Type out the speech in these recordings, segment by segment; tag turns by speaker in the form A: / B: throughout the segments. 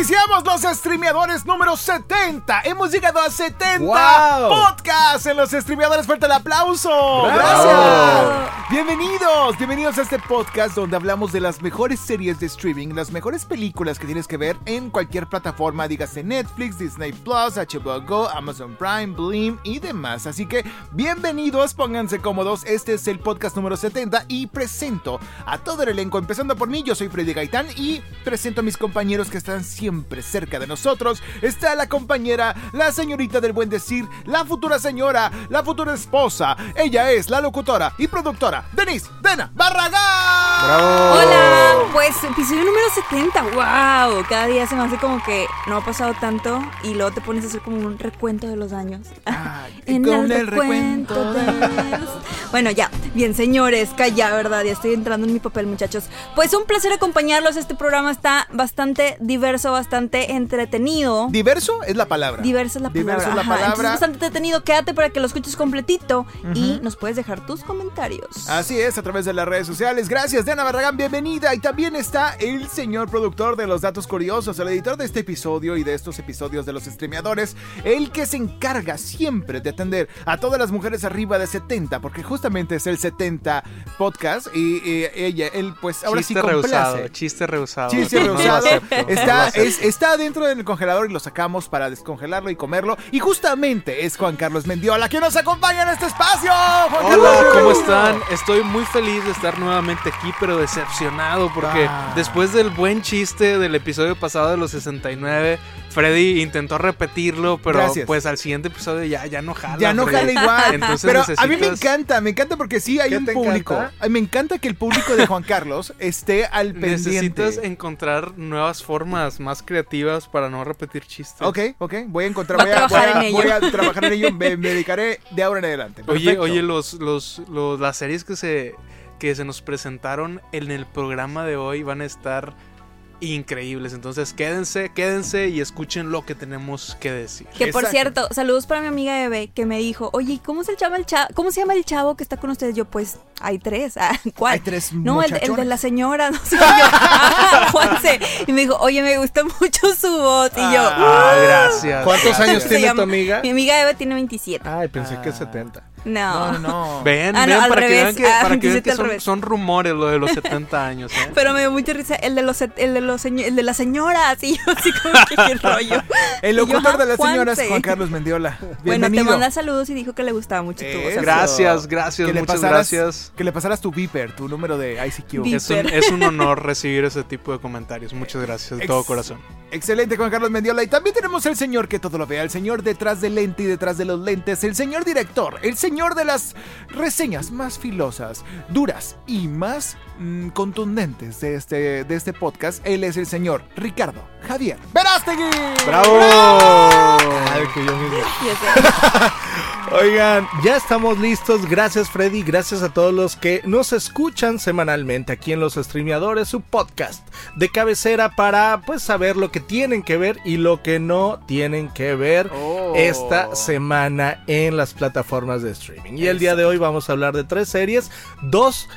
A: Iniciamos los streameadores número 70. Hemos llegado a 70
B: ¡Wow!
A: podcasts en los streameadores. Fuerte el aplauso.
B: ¡Bravo!
A: Gracias. Bienvenidos, bienvenidos a este podcast donde hablamos de las mejores series de streaming, las mejores películas que tienes que ver en cualquier plataforma, dígase Netflix, Disney Plus, HBO Go, Amazon Prime, Blim y demás. Así que bienvenidos, pónganse cómodos. Este es el podcast número 70 y presento a todo el elenco, empezando por mí. Yo soy Freddy Gaitán y presento a mis compañeros que están siempre cerca de nosotros. Está la compañera, la señorita del buen decir, la futura señora, la futura esposa. Ella es la locutora y productora Denise Dena Barragán.
C: Hola, pues episodio número 70, wow, cada día se me hace como que no ha pasado tanto y luego te pones a hacer como un recuento de los años.
A: Ay,
C: En
A: con
C: el
A: el
C: recuento
A: recuento.
C: de los- Bueno, ya, bien señores, calla, ¿verdad? Ya estoy entrando en mi papel, muchachos. Pues un placer acompañarlos, este programa está bastante diverso, bastante entretenido.
A: Diverso es la palabra.
C: Diversa es la
A: Diverso
C: palabra.
A: es la
C: ajá.
A: Palabra.
C: es bastante entretenido. Quédate para que lo escuches completito y nos puedes dejar tus comentarios.
A: Así es, a través de las redes sociales. Gracias, Diana Barragán, bienvenida. Y también está el señor productor de los datos curiosos, el editor de este episodio y de estos episodios de los streameadores, el que se encarga siempre de atender a todas las mujeres arriba de 70, porque justamente es el 70 podcast y, ella, él, pues ahora
B: chiste
A: sí
B: rehusado,
A: complace.
B: chiste rehusado.
A: Chiste rehusado.
B: no lo
A: Está,
B: acepto.
A: Es- está dentro del congelador y lo sacamos para descongelarlo y comerlo. Y justamente es Juan Carlos Mendiola quien nos acompaña en este espacio. Juan
B: Hola,
A: Carlos,
B: ¿cómo están? Estoy muy feliz de estar nuevamente aquí, pero decepcionado porque
A: Ah.
B: después del buen chiste del episodio pasado de los 69, Freddy intentó repetirlo, pero
A: Gracias.
B: pues al siguiente episodio ya, ya no jala.
A: Ya no
B: Freddy.
A: jala igual.
B: Entonces
A: Pero a mí me encanta, me encanta porque sí hay
D: ¿Qué
A: un público.
D: encanta?
A: Me encanta que el público de Juan Carlos esté al pendiente.
B: Necesitas encontrar nuevas formas más creativas para no repetir chistes.
A: Ok, ok, voy a encontrar, voy a,
C: trabajar
A: voy a-
C: en
A: voy
C: ello.
A: a trabajar en ello, me, me dedicaré de ahora en adelante.
B: Oye, oye, los, los, los- las series que se, que se nos presentaron en el programa de hoy van a estar increíbles. Entonces quédense, quédense y escuchen lo que tenemos que decir.
C: Que por
A: Exacto.
C: cierto, saludos para mi amiga Eve que me dijo, oye, ¿y ¿cómo se llama el chavo? ¿Cómo se llama el chavo que está con ustedes? Yo, pues, hay tres. Ah, ¿Cuál?
A: Hay tres
C: No, el, el de la señora, no sé yo. Ah, Juanse. Y me dijo, oye, me gusta mucho su voz. Y yo,
B: Ah, gracias.
D: ¿Cuántos
B: gracias.
D: años tiene
C: llama-
D: tu amiga?
C: mi amiga Eve tiene 27.
D: Ay, pensé que
A: Ah.
D: 70.
C: No.
A: No, no.
B: Ven,
C: Ah,
B: ven
C: al
B: para que vean que,
C: Ah,
B: para que, vean
C: 27
B: que son, rumores lo de los 70 años. ¿eh?
C: Pero me dio mucha risa el de los el de los el de las señoras y yo así como que qué rollo.
A: El
C: yo,
A: locutor de
C: "Ah,
A: las señoras,
C: Juanse".
A: Juan Carlos Mendiola.
C: Bueno, te
A: Bienvenido.
C: manda saludos y dijo que le gustaba mucho tu voz.
A: Eso.
B: Gracias, gracias,
A: Que
B: muchas
A: pasaras-
B: gracias.
A: Que le pasaras tu Viper, tu número de ICQ.
B: Es un, es un honor recibir ese tipo de comentarios. Muchas gracias de todo corazón.
A: Excelente, Juan Carlos Mendiola. Y también tenemos el señor que todo lo vea, el señor detrás del lente y detrás de los lentes, el señor director, el señor de las reseñas más filosas, duras y más mm, contundentes de este, de este podcast. Él es el señor Ricardo Javier Verástegui.
D: Ay, que yo mismo. Oigan, ya estamos listos. Gracias, Freddy. Gracias a todos los que nos escuchan semanalmente aquí en Los Streameadores, su podcast de cabecera para pues saber lo que tienen que ver y lo que no tienen que ver
A: Oh.
D: esta semana en las plataformas de streaming. Y el día de hoy vamos a hablar de tres series. Dos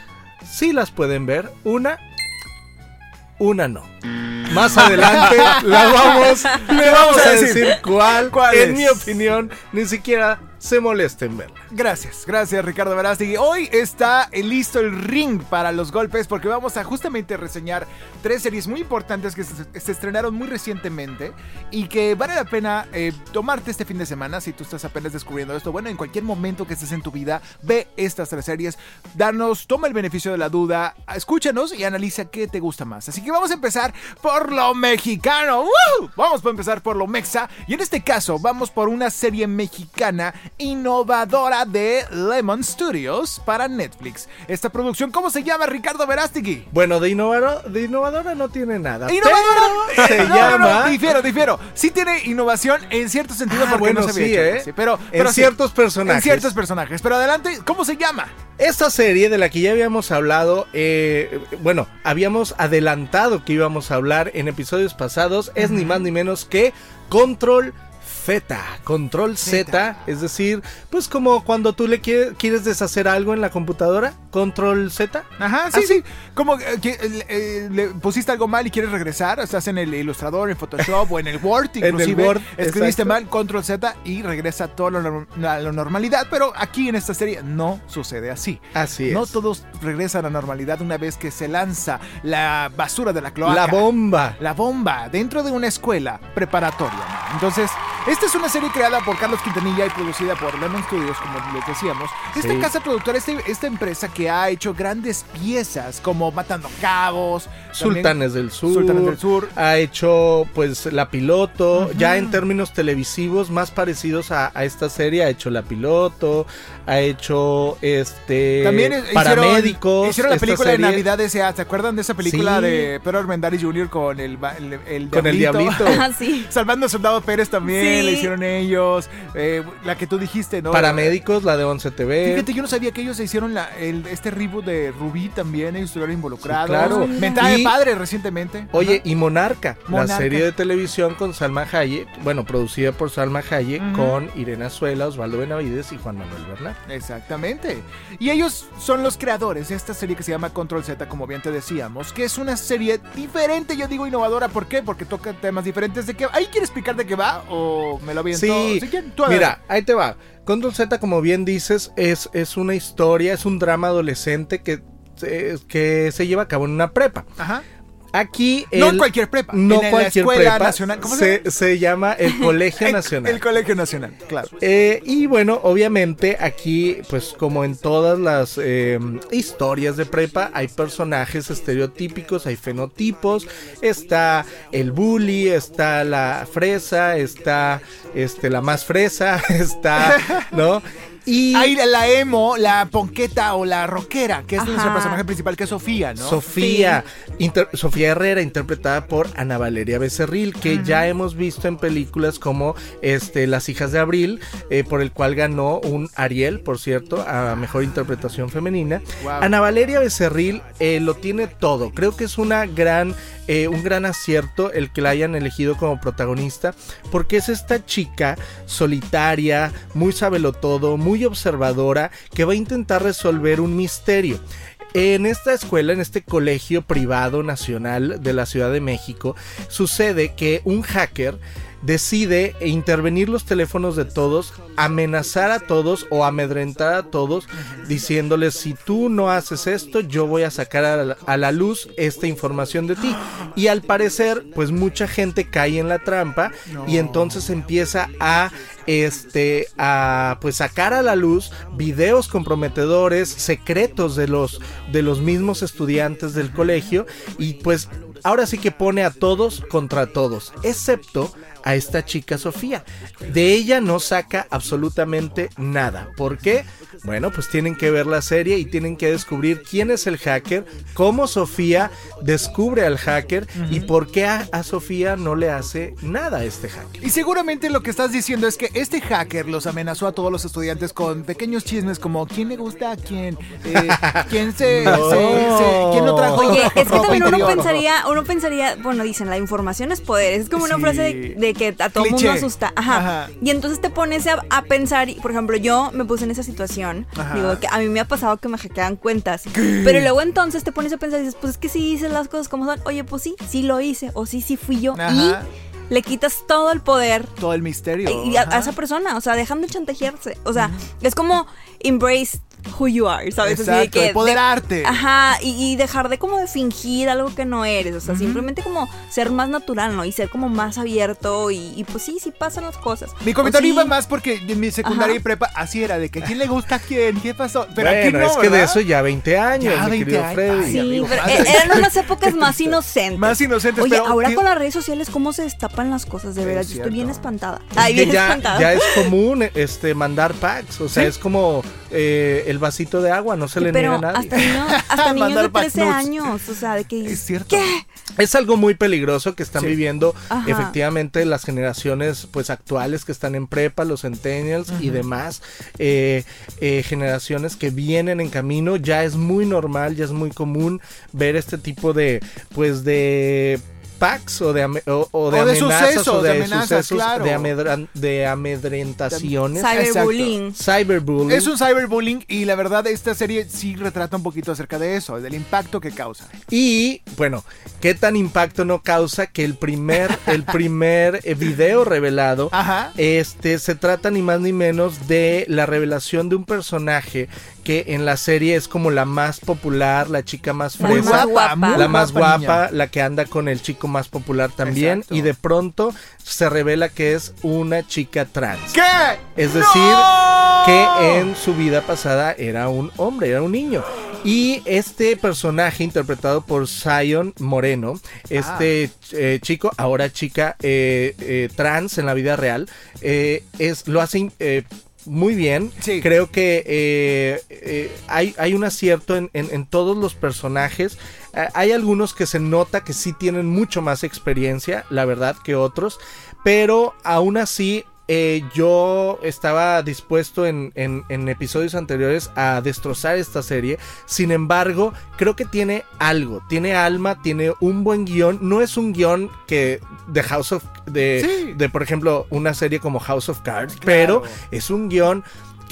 D: sí las pueden ver. Una, una no. Más adelante la vamos, le vamos a decir cuál,
A: ¿Cuál
D: en
A: es?
D: mi opinión, ni siquiera se molesten en verla.
A: Gracias, gracias Ricardo Verástegui. Hoy está listo el ring para los golpes porque vamos a justamente reseñar tres series muy importantes que se, se estrenaron muy recientemente y que vale la pena eh, tomarte este fin de semana si tú estás apenas descubriendo esto. Bueno, en cualquier momento que estés en tu vida, ve estas tres series, danos, toma el beneficio de la duda, escúchanos y analiza qué te gusta más. Así que vamos a empezar por lo mexicano. ¡Woo! Vamos a empezar por lo mexa. Y en este caso, vamos por una serie mexicana innovadora de Lemon Studios para Netflix. Esta producción, ¿cómo se llama, Ricardo Verástegui?
D: Bueno, de, innovador, de innovadora no tiene nada.
A: ¿Innovadora?
D: se
A: No,
D: llama.
A: no, difiero, difiero. Sí tiene innovación en cierto sentido
D: Ah,
A: porque
D: bueno,
A: no se
D: sí,
A: hecho
D: ¿eh?
A: así, Pero,
D: En
A: sí,
D: ciertos personajes.
A: En ciertos personajes. Pero adelante, ¿cómo se llama?
D: Esta serie de la que ya habíamos hablado, eh, bueno, habíamos adelantado que íbamos a hablar en episodios pasados, es ni más ni menos que Control Z, Control Z,
A: Zeta.
D: es decir, pues como cuando tú le quie- quieres deshacer algo en la computadora, Control Z.
A: Ajá, sí, sí. Como eh, que eh, eh, le pusiste algo mal y quieres regresar, estás en el ilustrador, en Photoshop o en el Word,
D: En el
A: inclusive.
D: Word,
A: escribiste
D: exacto.
A: mal, control Z y regresa todo a la, norm- a la normalidad. Pero aquí en esta serie no sucede así.
D: Así es.
A: No todos regresan a la normalidad una vez que se lanza la basura de la cloaca.
D: La bomba.
A: La bomba dentro de una escuela preparatoria. Entonces, esta es una serie creada por Carlos Quintanilla y producida por Lemon Studios, como les decíamos. Esta
D: Sí.
A: casa productora, este- esta empresa que ha hecho grandes piezas como Matando Cabos, también
D: Sultanes del Sur.
A: Sultanes del Sur.
D: Ha hecho, pues, La Piloto. Ya en términos televisivos, más parecidos a, a esta serie, ha hecho La Piloto. Ha hecho, este.
A: También
D: Paramédicos.
A: hicieron, hicieron la película de. Navidad S.A. ¿Se acuerdan de esa película
D: Sí.
A: de Pedro Armendáriz Jr. con el, ba- el, el
D: Con el diablito.
C: Ah, sí.
A: Salvando a Soldado Pérez también,
C: Sí.
A: La hicieron ellos. eh, la que tú dijiste, ¿no?
D: Paramédicos, la de 11 TV.
A: Fíjate, yo no sabía que ellos se hicieron la, el, este reboot de Rubí también, ellos estuvieron involucrados.
D: Sí, claro.
A: Mentada de padre recientemente.
D: Oye,
A: Ajá.
D: y Monarca,
A: Monarca.
D: la serie de televisión con Salma Hayek, bueno, producida por Salma Hayek, con Irene Azuela, Osvaldo Benavides y Juan Manuel Bernal.
A: Exactamente. Y ellos son los creadores de esta serie que se llama Control Z, como bien te decíamos, que es una serie diferente, yo digo innovadora, ¿por qué? Porque toca temas diferentes de qué. ¿Ahí quieres explicar de qué va o me lo aviento?
D: Sí,
A: tú
D: mira, ahí te va. Control Z, como bien dices, es, es una historia, es un drama adolescente que, que se lleva a cabo en una prepa.
A: Ajá.
D: Aquí
A: No en
D: el-
A: cualquier prepa.
D: No
A: en
D: cualquier
A: la Escuela
D: prepa.
A: Nacional. ¿Cómo se, llama?
D: se, se llama el Colegio
A: El-
D: Nacional.
A: El, Colegio Nacional, claro.
D: Eh, y bueno, obviamente aquí, pues como en todas las eh, historias de prepa, hay personajes estereotípicos, hay fenotipos, está el bully, está la fresa, está este, la más fresa, está, ¿no? Y
A: Ahí la, la emo, la ponqueta o la rockera, que es nuestro
C: Ajá.
A: personaje principal, que es Sofía, ¿no?
D: Sofía, Sofía Herrera, interpretada por Ana Valeria Becerril, que ya hemos visto en películas como este, Las hijas de Abril, eh, por el cual ganó un Ariel, por cierto, a mejor interpretación femenina.
A: Wow.
D: Ana Valeria Becerril eh, lo tiene todo. Creo que es una gran, eh, un gran acierto el que la hayan elegido como protagonista, porque es esta chica solitaria, muy sabelotodo, muy observadora, que va a intentar resolver un misterio. En esta escuela, en este colegio privado nacional de la Ciudad de México, sucede que un hacker decide intervenir los teléfonos de todos, amenazar a todos o amedrentar a todos, diciéndoles si tú no haces esto, yo voy a sacar a la, a la luz esta información de ti. Y al parecer, pues mucha gente cae en la trampa y entonces empieza a este a pues sacar a la luz videos comprometedores, secretos de los de los mismos estudiantes del colegio y pues ahora sí que pone a todos contra todos, excepto a esta chica Sofía. De ella no saca absolutamente nada. ¿Por qué? Bueno, pues tienen que ver la serie y tienen que descubrir quién es el hacker, cómo Sofía descubre al hacker y por qué a, a Sofía no le hace nada a este hacker.
A: Y seguramente lo que estás diciendo es que este hacker los amenazó a todos los estudiantes con pequeños chismes como quién le gusta a quién, eh, quién se,
D: No.
A: se- se- quién no trajo
C: Oye, es que también uno pensaría, uno pensaría, bueno, dicen, la información es poder. Es como una
A: Sí.
C: frase de, de que a todo
A: Cliché.
C: mundo asusta. Ajá.
A: Ajá.
C: Y entonces te pones a, a pensar, por ejemplo, yo me puse en esa situación.
A: Ajá.
C: Digo, que a mí me ha pasado que me hackean cuentas. Pero luego entonces te pones a pensar y dices, pues es que sí hice las cosas como son. Oye, pues sí, sí lo hice. O sí, sí fui yo.
A: Ajá.
C: Y le quitas todo el poder
A: Todo el misterio.
C: y a, esa persona, o sea, dejan de chantajearse. O sea, es como embrace who you are, ¿sabes? Así de
A: Exacto,
C: que de-
A: empoderarte.
C: Ajá, y, y dejar de como de fingir algo que no eres, o sea, simplemente como ser más natural, ¿no? Y ser como más abierto y, y pues sí, sí pasan las cosas.
A: Mi comentario
C: sí,
A: iba más porque en mi secundaria
C: Ajá.
A: y prepa así era, de que a quién le gusta a quién, qué pasó. Pero
D: bueno,
A: aquí no,
D: es que de
A: ¿verdad?
D: eso ya 20 años,
A: Ya
D: mi
A: 20
D: querido
A: años.
D: Freddy.
A: Ay,
C: Sí,
A: amigo,
C: pero
A: madre.
C: e- eran unas épocas más inocentes.
A: Más inocentes,
C: Oye,
A: pero
C: ahora
A: ¿qué-
C: con las redes sociales, ¿cómo se destapan las cosas? De
A: Es
C: veras, yo estoy bien espantada.
D: Es
C: Ay, bien
D: ya,
C: espantada.
D: ya es común este mandar packs, o sea,
A: ¿Sí?
D: es como eh, el vasito de agua, no se le
C: pero
D: niega a nadie.
C: hasta, niño- hasta niños de 13
A: backnotes.
C: años, o sea, de que...
A: Es cierto.
C: ¿Qué?
D: Es algo muy peligroso que están
A: Sí.
D: viviendo
C: Ajá.
D: efectivamente las generaciones pues actuales que están en prepa, los centennials y demás eh, eh, generaciones que vienen en camino. Ya es muy normal, ya es muy común ver este tipo de pues de packs o de, o, o de
A: O de
D: amenazas
A: sucesos,
D: o de,
A: de amenazas,
D: sucesos
A: claro.
D: de, amedran- de amedrentaciones.
C: Cyberbullying.
D: Cyberbullying.
A: Es un cyberbullying y la verdad esta serie sí retrata un poquito acerca de eso, del impacto que causa.
D: Y bueno, ¿qué tan impacto no causa que el primer, el primer video revelado
A: Ajá.
D: este se trata ni más ni menos de la revelación de un personaje que en la serie es como la más popular, la chica más
C: La
D: fresa,
C: más guapa.
D: la más
A: guapa
D: la que anda con el chico más popular también
A: Exacto.
D: y de pronto se revela que es una chica trans.
A: ¿Qué?
D: Es
A: ¡No!
D: decir, que en su vida pasada era un hombre, era un niño. Y este personaje interpretado por Zion Moreno, este eh, chico, ahora chica eh, eh, trans en la vida real, eh, es, lo hace eh, muy bien.
A: Sí.
D: Creo que eh, eh, hay, hay un acierto en, en- en todos los personajes. Eh, hay algunos que se nota que sí tienen mucho más experiencia, la verdad, que otros. Pero aún así, eh, yo estaba dispuesto en, en- en episodios anteriores a destrozar esta serie. Sin embargo, creo que tiene algo, tiene alma, tiene un buen guion. No es un guion que de House of de,
A: Sí.
D: de por ejemplo una serie como House of Cards, pero es un guion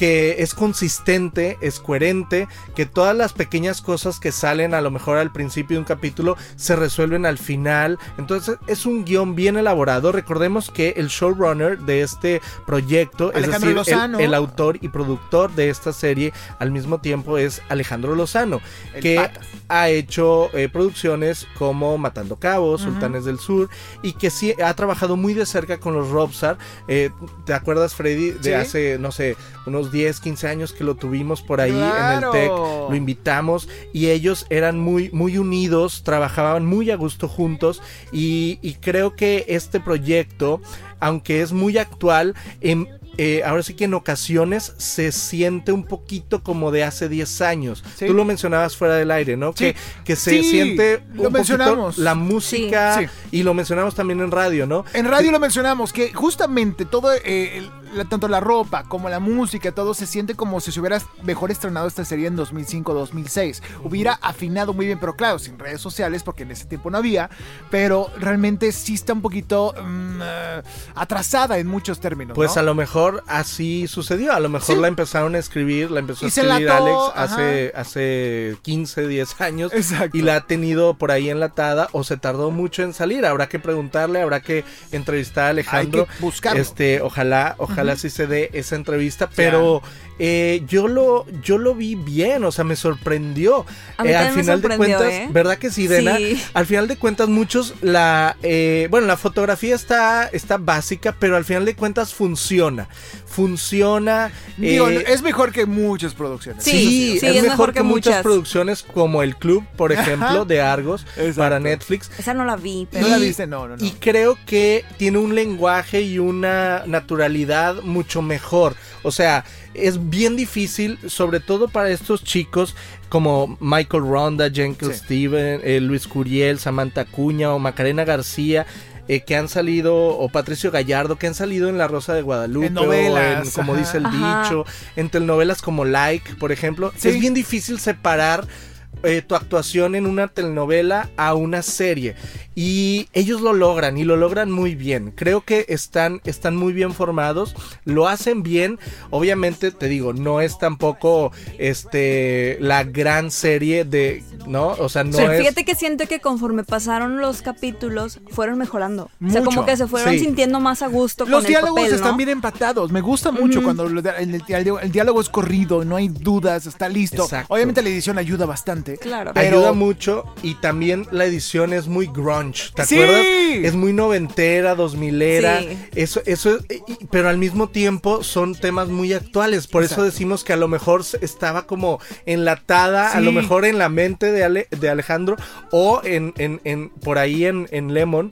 D: que es consistente, es coherente, que todas las pequeñas cosas que salen a lo mejor al principio de un capítulo se resuelven al final. Entonces es un guion bien elaborado. Recordemos que el showrunner de este proyecto,
A: Alejandro
D: es decir, el, el autor y productor de esta serie al mismo tiempo es Alejandro Lozano,
A: El
D: que
A: patas.
D: ha hecho eh, producciones como Matando Cabos. Sultanes del Sur, y que sí ha trabajado muy de cerca con los Robsar. Eh, ¿Te acuerdas, Freddy, de
A: Sí.
D: hace, no sé, unos 10, 15 años que lo tuvimos por ahí
A: Claro.
D: en el TEC? Lo invitamos y ellos eran muy, muy unidos, trabajaban muy a gusto juntos y, y creo que este proyecto, aunque es muy actual, em- eh, ahora sí que en ocasiones se siente un poquito como de hace 10 años.
A: Sí.
D: Tú lo mencionabas fuera del aire, ¿no?
A: Sí.
D: Que, que se
A: Sí,
D: siente
A: lo
D: un
A: mencionamos.
D: poquito la música y lo mencionamos también en radio, ¿no?
A: En radio lo mencionamos, que justamente todo, eh, el- tanto la ropa como la música, todo se siente como si se hubiera mejor estrenado esta serie en 2005-2006. Hubiera afinado muy bien, pero claro, sin redes sociales, porque en ese tiempo no había, pero realmente sí está un poquito mm, eh, atrasada en muchos términos.
D: Pues
A: ¿no?
D: a lo mejor así sucedió. A lo mejor
A: Sí.
D: la empezaron a escribir, la empezó a
A: Y
D: escribir Alex hace, hace 15, 10 años.
A: Exacto.
D: Y la ha tenido por ahí enlatada o se tardó mucho en salir. Habrá que preguntarle, habrá que entrevistar a Alejandro.
A: Hay que buscarlo.
D: Este, ojalá, ojalá sí se dé esa entrevista. Pero eh, yo lo, yo lo vi bien, o sea, me sorprendió.
C: A mí
D: Eh, al
C: me
D: final de cuentas,
C: ¿eh?
D: ¿verdad que sí, Dena?
C: Sí.
D: Al final de cuentas, muchos la. bueno, la fotografía está, está básica, pero al final de cuentas funciona. Funciona.
A: Digo,
D: eh,
A: es mejor que muchas producciones.
C: Sí,
D: Sí,
C: sí,
D: es, mejor, que, muchas. producciones como El Club, por ejemplo, de Argos para Netflix.
C: Esa no la vi, pero...
A: ¿No la viste? No, no, no.
D: Y creo que tiene un lenguaje y una naturalidad mucho mejor. O sea, es bien difícil, sobre todo para estos chicos como Michael Ronda, Jenkins
A: Sí.
D: Steven, eh, Luis Curiel, Samantha Cuña o Macarena García. Eh, que han salido, o Patricio Gallardo, que han salido en La Rosa de Guadalupe,
A: En novelas,
D: o en, como
A: ajá.
D: dice el
C: Ajá.
D: dicho, en telenovelas como Like, por ejemplo.
A: Sí.
D: Es bien difícil separar eh, tu actuación en una telenovela a una serie. Y ellos lo logran y lo logran muy bien. Creo que están, están muy bien formados, lo hacen bien. Obviamente, te digo, no es tampoco este la gran serie de, ¿no? O sea, no
C: Sí,
D: es
C: Fíjate que siento que conforme pasaron los capítulos, fueron mejorando. O sea, como que se fueron
D: Sí.
C: sintiendo más a gusto
A: Los
C: con
A: diálogos
C: el papel,
A: están
C: ¿no?
A: bien empatados. Me gusta mucho cuando el, diálogo es corrido, no hay dudas, está listo.
D: Exacto.
A: Obviamente la edición ayuda bastante.
C: Claro.
A: Pero-
D: Ayuda mucho y también la edición es muy grunge, ¿te
A: Sí.
D: acuerdas? Es muy noventera, dos milera,
C: Sí.
D: eso, eso, y- pero al mismo tiempo son temas muy actuales, por eso decimos que a lo mejor estaba como enlatada, a lo mejor en la mente de, Ale- de Alejandro o en, en, en- por ahí en, en Lemon,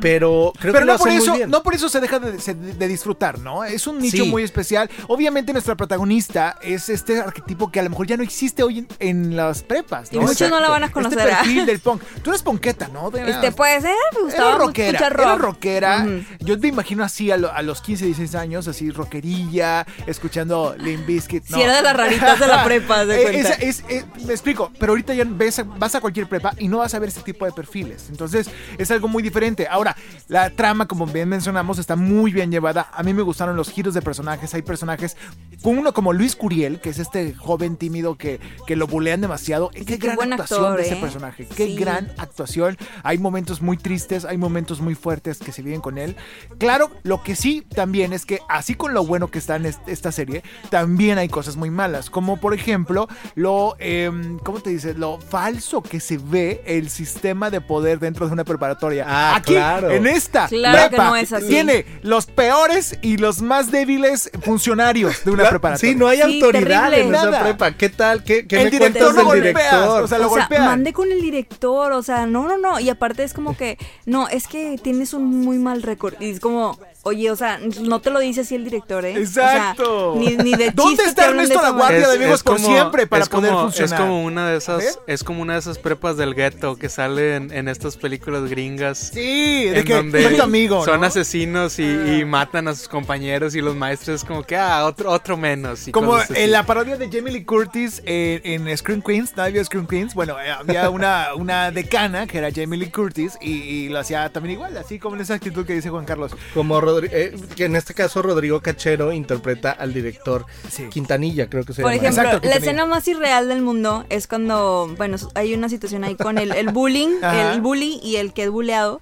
D: pero creo
A: Pero
D: que lo
A: no por
D: hacen muy
A: eso,
D: bien.
A: no por eso se deja de, de disfrutar, ¿no? Es un nicho
D: Sí.
A: muy especial. Obviamente nuestra protagonista es este arquetipo que a lo mejor ya no existe hoy en, en las prepas,
C: Y
A: ¿no?
C: muchos no la van a conocer.
A: Este perfil del punk. Tú eres ponqueta, ¿no? De-
C: Este puede ser, me
A: Era
C: gustaba mucho
A: rockera, era
C: rock.
A: rockera.
C: Ujú.
A: Yo te imagino así a, lo- a los 15, 16 años, así rockerilla, escuchando Limp Bizkit.
C: Si era de las raritas de la prepa, de
A: Eh,
C: cuenta.
A: esa- es- eh, me explico, pero ahorita ya ves vas a cualquier prepa y no vas a ver ese tipo de perfiles. Entonces es algo muy diferente. Ahora, la trama, como bien mencionamos, está muy bien llevada. A mí me gustaron los giros de personajes. Hay personajes, con uno como Luis Curiel, que es este joven tímido que, que lo bulean demasiado. Qué,
C: qué
A: gran
C: buen
A: actuación
C: actor,
A: de ese
C: ¿eh?
A: personaje. Qué
C: Sí.
A: gran actuación. Hay momentos muy tristes, hay momentos muy fuertes que se viven con él. Claro, lo que sí también es que así con lo bueno que está en est- esta serie, también hay cosas muy malas, como por ejemplo lo, em, ¿cómo te dices? Lo falso que se ve el sistema de poder dentro de una preparatoria.
D: Ah,
A: Aquí,
D: claro.
A: en esta
C: Claro que
A: prepa,
C: no es así.
A: tiene los peores y los más débiles funcionarios de una preparatoria.
D: Sí, no hay
C: Sí,
D: autoridad
C: terrible.
D: en esa prepa. ¿Qué tal? ¿Qué, qué
A: El
D: me
A: director
D: cuentas del director?
A: O sea, lo
C: o sea, mande con el director, o sea, no, no, no. Y aparte es como que, no, es que tienes un muy mal récord. Y es como, oye, o sea, no te lo dice así el director, ¿eh? O sea,
A: Exacto.
C: ni, ni de
A: ¿Dónde
C: chiste
A: está Ernesto La Guardia de Amigos por siempre para poder funcionar.
B: Es como una de esas,
A: ¿Eh?
B: es como una de esas prepas del gueto que salen en estas películas gringas.
A: Sí, de
B: en
A: que
B: donde
A: soy tu amigo.
B: son
A: ¿no?
B: asesinos y, y matan a sus compañeros y los maestros es como que ah otro otro menos y
A: Como en la parodia de Jamie Lee Curtis en, en Scream Queens, ¿no había Scream Queens? Bueno, eh, había una, una decana que era Jamie Lee Curtis y, y lo hacía también igual, así como en esa actitud que dice Juan Carlos.
D: Como Rodri- eh, que en este caso Rodrigo Cachero interpreta al director
A: Sí.
D: Quintanilla, creo que se
C: Por
D: llama.
C: ejemplo,
A: Exacto,
C: la escena más irreal del mundo es cuando, bueno, hay una situación ahí con el, el bullying, el bully y el que es bulleado.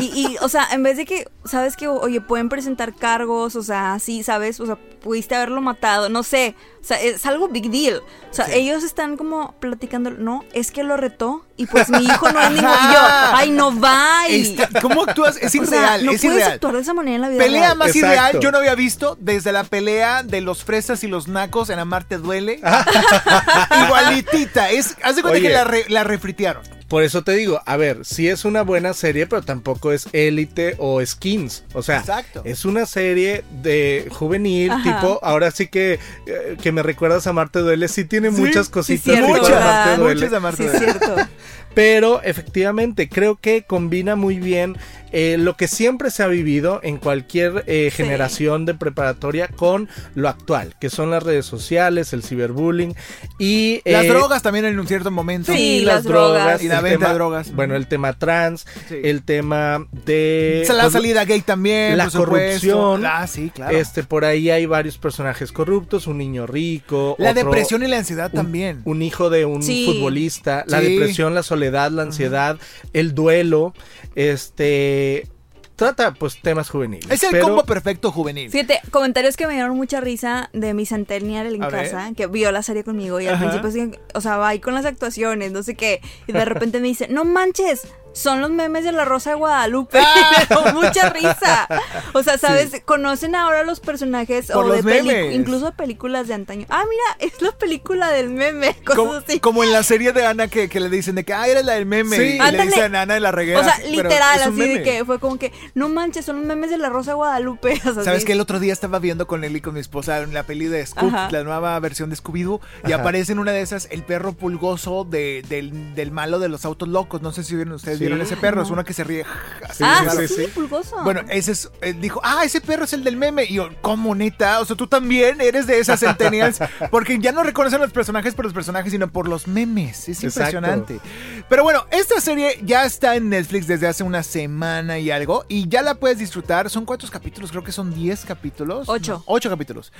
C: Y, y, o sea, en vez de que, ¿sabes que Oye, pueden presentar cargos, o sea, sí, ¿sabes? O sea, pudiste haberlo matado, no sé. O sea, es algo big deal. O sea, ellos están como platicando, no, es que lo retó y pues mi hijo no es ningún... Y yo, ay, no va.
A: Está- ¿Cómo actúas? Es
C: o sea,
A: irreal,
C: no
A: es
C: puedes
A: irreal.
C: actuar de esa manera en la vida
A: Pelea
C: real.
A: más
D: Exacto.
A: irreal yo no había visto desde la pelea de los fresas y los nacos en Amarte Duele. Igualitita. Es, haz de cuenta
D: Oye.
A: que la, re- la refritearon.
D: Por eso te digo, a ver, sí es una buena serie, pero tampoco es élite o skins. O sea,
A: Exacto.
D: es una serie de juvenil,
C: Ajá.
D: tipo, ahora sí que, eh, que me recuerdas a Marte Duele, sí tiene
A: Sí,
D: muchas
C: sí,
D: cositas de
A: Muchas,
C: ¿verdad?
D: Amarte Duele.
A: muchas de Amarte
C: Sí, es
A: Duele.
C: cierto.
D: Pero efectivamente, creo que combina muy bien eh, lo que siempre se ha vivido en cualquier eh,
C: Sí.
D: generación de preparatoria con lo actual, que son las redes sociales, el ciberbullying y...
A: Las
D: eh,
A: drogas también en un cierto momento.
C: Sí,
D: las
C: las drogas.
D: drogas
A: Y la venta
D: tema-
A: de drogas.
D: Bueno, el tema trans,
A: Sí.
D: el tema de
A: la
D: pues,
A: salida gay también.
D: la
A: por supuesto.
D: corrupción.
A: Ah, sí, claro.
D: Este, por ahí hay varios personajes corruptos, un niño rico,
A: la
D: otro-
A: depresión y la ansiedad
D: un,
A: también.
D: un hijo de un
C: Sí.
D: futbolista, la
A: Sí.
D: depresión, la soledad, la ansiedad, el duelo, este trata pues temas juveniles.
A: es el
D: pero-
A: combo perfecto juvenil.
C: Fíjate, comentarios que me dieron mucha risa de mi centennial en
A: A ver.
C: casa, que vio la serie conmigo y al
A: Ajá.
C: principio, o sea, va ahí con las actuaciones, no sé qué, y de repente me dice, no manches, son los memes de la Rosa de Guadalupe.
A: Ah.
C: Mucha risa. O sea, ¿sabes? Conocen ahora los personajes
A: Por
C: o
A: los
C: de
A: memes.
C: incluso de películas de antaño. Ah, mira, es la película del meme, cosas
A: Como,
C: así.
A: como en la serie de Ana que, que le dicen de que, ah, eres la del meme.
D: Sí.
A: Y le dicen a Ana de la reguera.
C: O sea, literal, así de
A: meme.
C: que fue como que, no manches, son los memes de la Rosa de Guadalupe. O sea,
A: ¿Sabes
C: sí.
A: que El otro día estaba viendo con él y con mi esposa en la peli de Scoop,
C: Ajá.
A: la nueva versión de Scooby-Doo, y aparece en una de esas el perro pulgoso de- del, del malo de los autos locos. No sé si vieron, ustedes. Vieron ese perro, es
C: No.
A: uno que se ríe. así,
C: Ah,
A: raro.
C: sí,
D: sí,
C: pulgoso.
A: Bueno, ese es, dijo, ah, ese perro es el del meme. Y yo, ¿cómo neta? O sea, tú también eres de esas centennials. Porque ya no reconocen los personajes por los personajes, sino por los memes. Es
D: Exacto.
A: impresionante. Pero bueno, esta serie ya está en Netflix desde hace una semana y algo. Y ya la puedes disfrutar. Son cuántos capítulos, creo que son 10 capítulos.
C: Ocho.
A: No, ocho capítulos.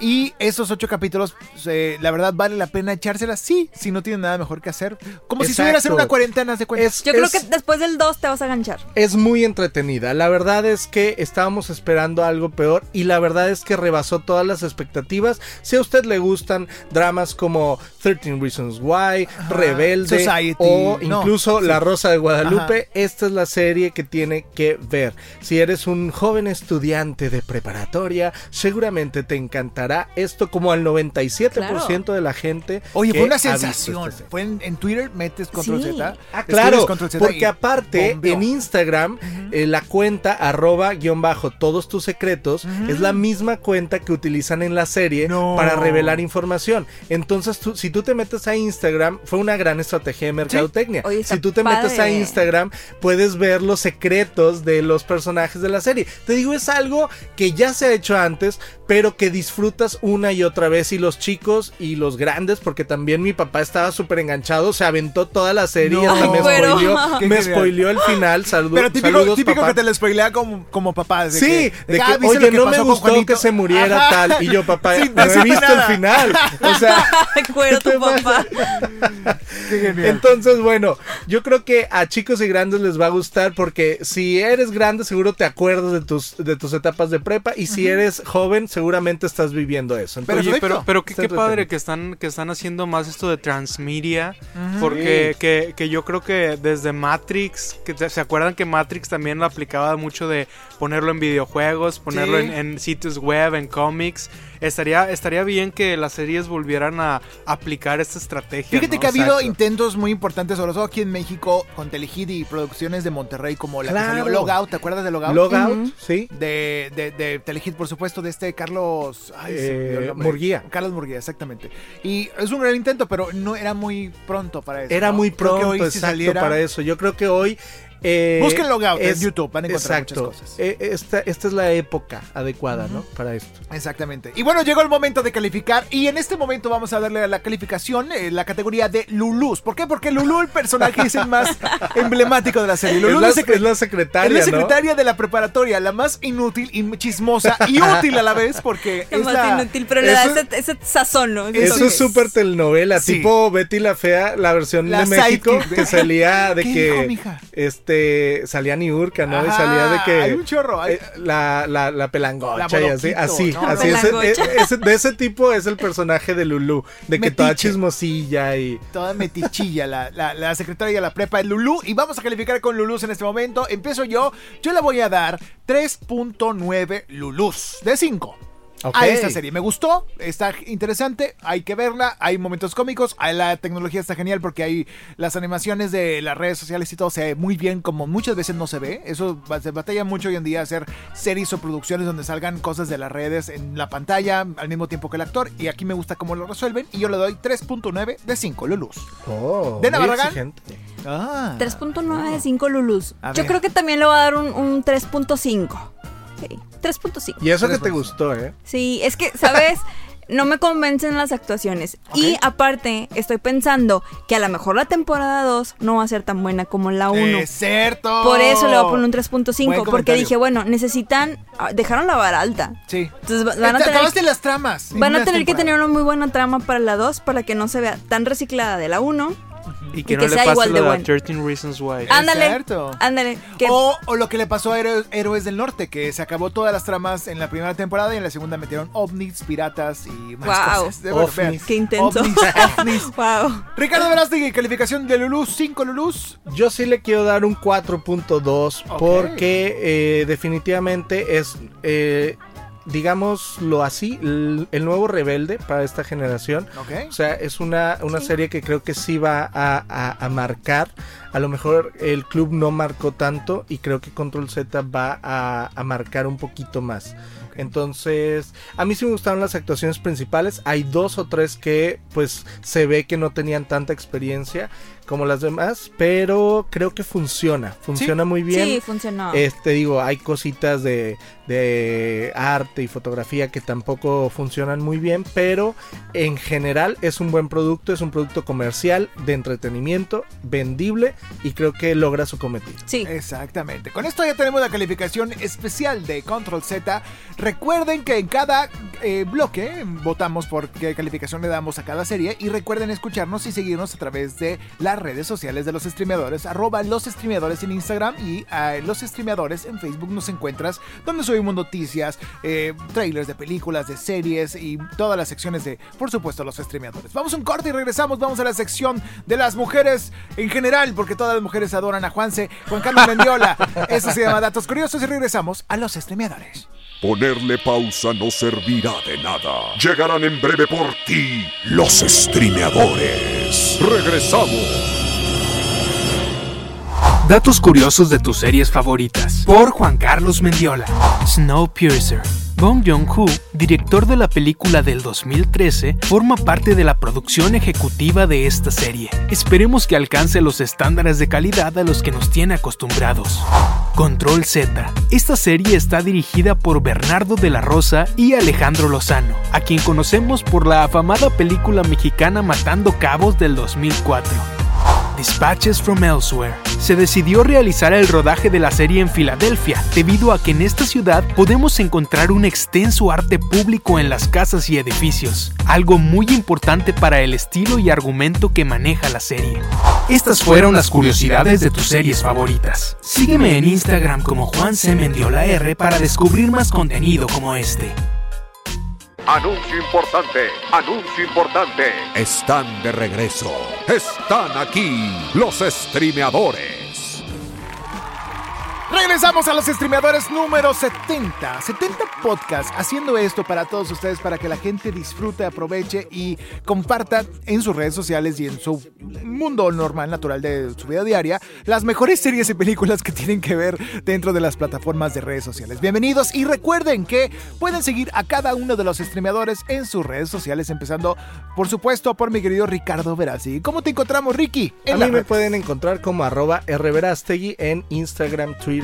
A: Y esos ocho capítulos, eh, la verdad, vale la pena echárselas. Sí, si no tienen nada mejor que hacer. Como si
D: Exacto.
A: estuvieras en una cuarentena, de cuenta.
D: Es-
C: Yo creo
D: es-
C: que después del 2 te vas a ganchar.
D: Es muy entretenida. La verdad es que estábamos esperando algo peor y la verdad es que rebasó todas las expectativas. Si a usted le gustan dramas como 13 Reasons Why, Rebelde
A: Society,
D: o
A: no,
D: incluso
A: sí.
D: La Rosa de Guadalupe, esta es la serie que tiene que ver. Si eres un joven estudiante de preparatoria, seguramente te encantará esto como al 97% de la gente.
A: Oye,
D: que
A: fue una
D: visto
A: sensación. Fue en, en Twitter, metes control
C: Sí.
A: Z.
D: Ah, claro,
A: control Z
D: porque aparte en Instagram eh, la cuenta arroba guion bajo todos tus secretos es la misma cuenta que utilizan en la serie
A: No.
D: para revelar información. Entonces, tú, si tú te metes a Instagram, fue una gran estrategia de mercadotecnia.
C: Oye,
D: si tú te metes a. Instagram, puedes ver los secretos de los personajes de la serie. Te digo, es algo que ya se ha hecho antes, pero que disfrutas una y otra vez. Y los chicos y los grandes, porque también mi papá estaba súper enganchado, se aventó toda la serie y
A: No.
D: hasta me spoileó, me spoileó el final. Saludos,
A: Pero típico,
D: saludos,
A: típico
D: papá.
A: que te lo spoilea como, como papá. de
D: Sí,
A: que,
D: de que,
A: "Ah, ¿viste lo
D: oye, no me gustó
A: Juanito?"
D: que se muriera
A: Ajá.
D: tal. Y yo, papá,
A: Sin
D: no he visto
A: nada.
D: el final. O sea,
C: Cuero
D: ¿Qué te
C: tu papá.
D: Entonces, bueno, yo creo que a chicos y grandes les va a gustar porque si eres grande seguro te acuerdas de tus, de tus etapas de prepa y si eres joven seguramente estás viviendo eso.
A: Pero
D: Entonces,
B: Oye, pero, pero qué, padre que están, que están haciendo más esto de transmedia. Porque que, que yo creo que desde Matrix, que te- se acuerdan que Matrix también lo aplicaba mucho de ponerlo en videojuegos, ponerlo
A: Sí.
B: en, en sitios web, en cómics. Estaría, estaría bien que las series volvieran a aplicar esta estrategia.
A: Fíjate
B: ¿no?
A: que ha habido
D: Exacto.
A: intentos muy importantes, sobre todo aquí en México, con Telehit y producciones de Monterrey, como la
D: Claro.
A: que salió Logout. ¿Te acuerdas de Logout?
D: Logout, sí.
A: De, de, de Telehit, por supuesto, de este Carlos ay,
D: Eh. Murguía.
A: Carlos Murguía, exactamente. Y es un gran intento, pero no era muy pronto para eso.
D: Era
A: ¿no?
D: muy pronto, exacto,
A: saliera-
D: para eso. Yo creo que hoy... eh,
A: Busquen Logout en YouTube, van a encontrar
D: exacto,
A: muchas cosas.
D: eh, esta, esta es la época adecuada, ¿no? Para esto.
A: Exactamente. Y bueno, llegó el momento de calificar. Y en este momento vamos a darle a la calificación eh, la categoría de Lulus. ¿Por qué? Porque Lulu, el personaje, es el más emblemático de la serie. Lulu
D: es, la,
A: es secre-
D: es la secretaria,
A: es la
D: ¿no?
A: secretaria de la preparatoria, la más inútil y chismosa y útil a la vez, porque
C: Es más
A: la.
C: inútil, pero le da ese, ese sazón, ¿no?
D: Eso es súper telenovela,
A: Sí.
D: tipo Betty la Fea, la versión
A: La
D: de México,
A: sidekick.
D: que salía de
A: ¿Qué
D: que
A: dijo, mija?
D: Este salía Niurka, ¿no? y salía de que
A: hay un chorro, hay-
D: eh, la, la, la pelangocha
A: La
D: y así, así,
A: ¿no?
D: así ese- eh, ese- de ese tipo es el personaje de Lulu, de que toda chismosilla y
A: Toda metichilla, la, la, la secretaria de la prepa de Lulú. Y vamos a calificar con Lulús en este momento. Empiezo yo. Yo le voy a dar 3.9 Lulús de 5. A esta serie me gustó, está interesante, hay que verla, hay momentos cómicos, la tecnología está genial porque hay las animaciones de las redes sociales y todo se ve muy bien como muchas veces no se ve, eso se batalla mucho hoy en día hacer series o producciones donde salgan cosas de las redes en la pantalla al mismo tiempo que el actor y aquí me gusta cómo lo resuelven y yo le doy 3.9 de 5 Lulus.
D: Oh,
A: ¿De Navarragán? Ah.
C: 3.9 de 5 Lulus. Yo creo que también le voy a dar un, un 3.5. Sí, 3.5.
D: Y eso que
A: Tres
D: te gustó, ¿eh?
C: Sí, es que, ¿sabes? No me convencen las actuaciones. Y
A: Ok.
C: aparte, estoy pensando que a lo mejor la temporada 2 no va a ser tan buena como la 1.
A: Es cierto.
C: Por eso le voy a poner un
A: Buen
C: 3.5. Porque
A: comentario.
C: dije, bueno, necesitan. ah, Dejaron la vara alta.
A: Sí.
C: Entonces va- van a
A: Te
C: tener,
A: acabaste las tramas.
C: van a tener que tener una muy buena trama para la 2 para que no se vea tan reciclada de la 1.
B: Y que
C: Y
B: no
C: que
B: le
C: sea
B: pase
C: igual
B: lo
C: de bueno.
B: 13 Reasons Why.
C: Ándale. Ándale. Que
A: O, o lo que le pasó a Héroes, Héroes del Norte, que se acabó todas las tramas en la primera temporada y en la segunda metieron ovnis, piratas y más
C: Wow.
A: cosas. De-
D: Ovnis.
C: Qué intenso.
A: Ovnis, ovnis.
C: wow.
A: Ricardo Verástegui, calificación de Lulus, 5 Lulus.
D: Yo sí le quiero dar un 4.2
A: Ok.
D: porque eh, definitivamente es, eh, digámoslo así, el nuevo rebelde para esta generación. O sea, es una, una
C: Sí.
D: serie que creo que sí va a, a- a marcar. A lo mejor el club no marcó tanto y creo que Control Z va a, a marcar un poquito más. Entonces, a mí sí me gustaron las actuaciones principales. Hay dos o tres que pues se ve que no tenían tanta experiencia como las demás, pero creo que funciona, funciona muy bien.
C: Sí, funcionó.
D: Este digo, hay cositas de, de arte y fotografía que tampoco funcionan muy bien, pero en general es un buen producto, es un producto comercial de entretenimiento, vendible y creo que logra su cometido.
C: sí.
A: Exactamente. Con esto ya tenemos la calificación especial de Control Z. Recuerden que en cada eh, bloque votamos por qué calificación le damos a cada serie y recuerden escucharnos y seguirnos a través de las redes sociales de los streameadores, arroba los streameadores en Instagram y a los streameadores en Facebook nos encuentras donde subimos noticias, eh, trailers de películas, de series y todas las secciones de, por supuesto, los streameadores. Vamos a un corte y regresamos, vamos a la sección de las mujeres en general, porque todas las mujeres adoran a Juanse, Juan Carlos Mendiola. Eso se llama Datos Curiosos y regresamos a los streameadores.
E: Ponerle pausa no servirá de nada. Llegarán en breve por ti los streameadores. Regresamos.
F: Datos curiosos de tus series favoritas. Por Juan Carlos Mendiola. Snowpiercer. Bong Joon-ho, director de la película del 2013, forma parte de la producción ejecutiva de esta serie. Esperemos que alcance los estándares de calidad a los que nos tiene acostumbrados. Control Z. Esta serie está dirigida por Bernardo de la Rosa y Alejandro Lozano, a quien conocemos por la afamada película mexicana Matando Cabos del 2004. Dispatches from Elsewhere. Se decidió realizar el rodaje de la serie en Filadelfia, debido a que en esta ciudad podemos encontrar un extenso arte público en las casas y edificios, algo muy importante para el estilo y argumento que maneja la serie. Estas fueron las curiosidades de tus series favoritas. Sígueme en Instagram como Juan C. Mendiola R para descubrir más contenido como este.
G: Anuncio importante, anuncio importante.
E: Están de regreso. Están aquí los streameadores.
A: Regresamos a los streameadores número 70. 70 podcasts haciendo esto para todos ustedes, para que la gente disfrute, aproveche y comparta en sus redes sociales y en su mundo normal, natural de su vida diaria, las mejores series y películas que tienen que ver dentro de las plataformas de redes sociales. Bienvenidos y recuerden que pueden seguir a cada uno de los streameadores en sus redes sociales, empezando, por supuesto, por mi querido Ricardo Verazzi. ¿Cómo te encontramos, Ricky?
D: A
A: En
D: mí
A: la
D: me pueden encontrar como arroba rverastegui en Instagram, Twitter,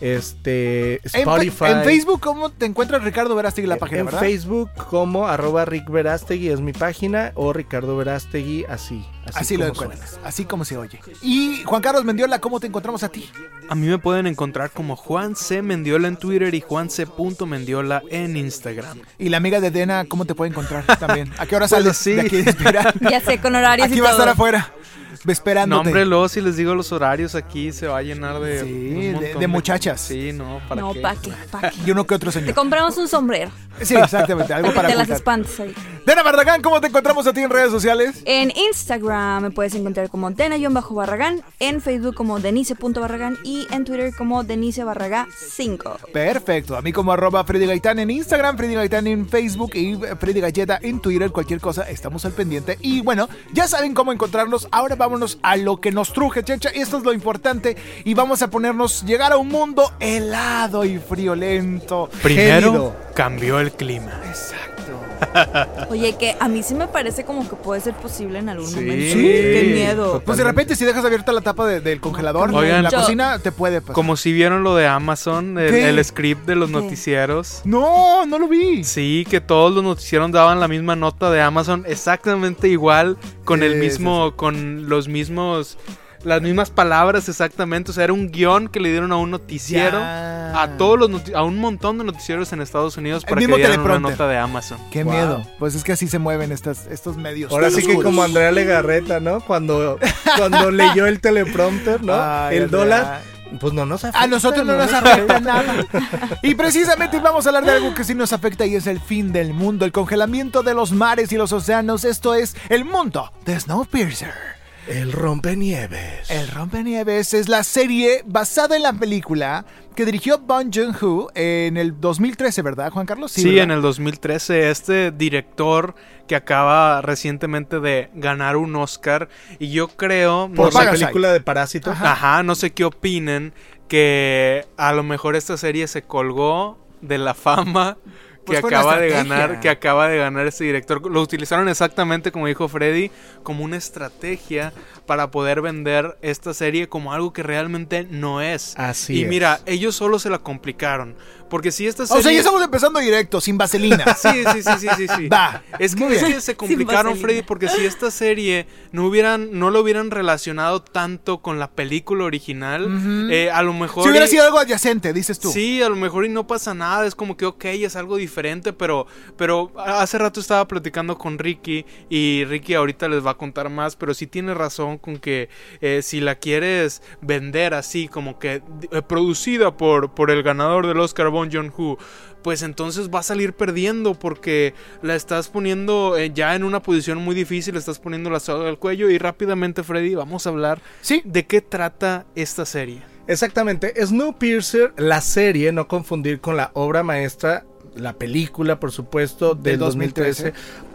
D: este, Spotify.
A: en Facebook, ¿cómo te encuentras Ricardo Verástegui la página,
D: en
A: verdad?
D: Facebook como arroba Rick Verástegui es mi página o Ricardo Verástegui así. Así,
A: Así lo
D: como
A: encuentras, así como se oye. Y Juan Carlos Mendiola, ¿cómo te encontramos a ti?
B: A mí me pueden encontrar como Juan C. Mendiola en Twitter y Juan C. Mendiola en Instagram.
A: Y la amiga de Dena, ¿cómo te puede encontrar también? ¿A qué hora
B: Pues
A: sales
B: así.
A: de aquí de?
C: Ya sé, con horarios
A: Aquí
C: y
A: va a
C: todo.
A: estar afuera, esperándote.
B: No, hombre, luego si les digo los horarios aquí se va a llenar de.
A: Sí, de- muchachas.
B: Sí, no, ¿para
C: No,
B: qué?
C: ¿pa' qué? ¿Pa' qué?
A: Y uno que otro
C: Te
A: señor.
C: compramos un sombrero.
A: Sí, exactamente, algo
C: Para te las espantes ahí.
A: Dena Barragán, ¿cómo te encontramos a ti en redes sociales?
C: En Instagram me puedes encontrar como Dena-Barragán, en Facebook como Denise.barragán y en Twitter como Denise Barragá 5.
A: Perfecto, a mí como arroba Freddy Gaitán en Instagram, Freddy Gaitán en Facebook y Freddy Galleta en Twitter, cualquier cosa, estamos al pendiente. Y bueno, ya saben cómo encontrarnos, ahora vámonos a lo que nos truje, checha, esto es lo importante y vamos a ponernos, llegar a un mundo helado y friolento.
B: Primero
A: gélido.
B: cambió el clima.
A: Exacto.
C: Oye, que a mí sí me parece como que puede ser posible en algún
B: Sí.
C: momento.
B: Sí.
C: Qué miedo.
A: Pues de repente si dejas abierta la tapa de- del congelador
B: Oigan.
A: en la
C: Yo-
A: cocina, te puede pasar.
B: Como si vieron lo de Amazon, el,
A: ¿Qué?
B: el script de los
C: ¿Qué?
B: noticieros.
A: No, no lo vi.
B: Sí, que todos los noticieros daban la misma nota de Amazon, exactamente igual, con el
A: Sí,
B: mismo, con los mismos, las mismas palabras exactamente. O sea, era un guion que le dieron a un noticiero,
A: Ya.
B: a todos los a un montón de noticieros en Estados Unidos
A: El
B: para que
A: mismo
B: dieran una
A: teleprompter.
B: nota de Amazon.
A: Qué
D: Wow.
A: miedo. Pues es que así se mueven estas, estos medios.
D: Ahora sí que como Andrea Legarreta, ¿no? Cuando, cuando leyó el teleprompter, ¿no?
A: Ay,
D: el dólar, pues no nos afecta.
A: A nosotros no nos afecta nada. Y precisamente vamos a hablar de algo que sí nos afecta y es el fin del mundo, el congelamiento de los mares y los océanos. Esto es el mundo de Snowpiercer.
D: El rompenieves.
A: El Rompenieves es la serie basada en la película que dirigió Bong Joon-ho en el 2013, ¿verdad, Juan Carlos?
B: Sí, en el 2013 este director que acaba recientemente de ganar un Oscar y yo creo
D: Por
B: no
D: la película de Parásito.
B: Ajá, no sé qué opinen que a lo mejor esta serie se colgó de la fama
A: Pues una
B: acaba de ganar, que acaba de ganar este director. Lo utilizaron exactamente como dijo Freddy, como una estrategia para poder vender esta serie como algo que realmente no es.
D: Así
B: y
D: es.
B: mira, ellos solo se la complicaron, porque si esta
A: O sea,
B: serie
A: ya estamos empezando directo, sin vaselina.
B: Sí, sí, sí, sí, sí, sí.
A: Va.
B: Es que, es que se complicaron. Freddy, porque si esta serie no hubieran, no lo hubieran relacionado tanto con la película original, eh, a lo mejor.
A: Si hubiera
B: y-
A: sido algo adyacente, dices tú.
B: Sí, a lo mejor y no pasa nada, es como que ok, es algo diferente, pero, pero hace rato estaba platicando con Ricky y Ricky ahorita les va a contar más, pero sí tiene razón con que eh, si la quieres vender así, como que eh, producida por, por el ganador del Oscar Bon Joon-ho, pues entonces va a salir perdiendo porque la estás poniendo eh, ya en una posición muy difícil, estás poniendo la soga al cuello y rápidamente Freddy vamos a hablar
A: Sí.
B: de qué trata esta serie.
D: Exactamente. Snowpiercer, la serie, no confundir con la obra maestra, la película, por supuesto, del
A: Del
D: 2013,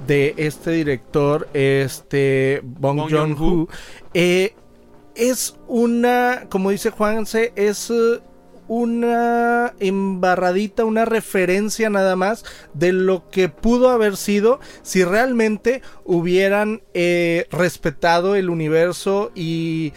D: de este director, este Bong,
B: Bong
D: Joon-ho. Eh, es una, como dice Juanse, es eh, una embarradita, una referencia nada más de lo que pudo haber sido si realmente hubieran eh, respetado el universo y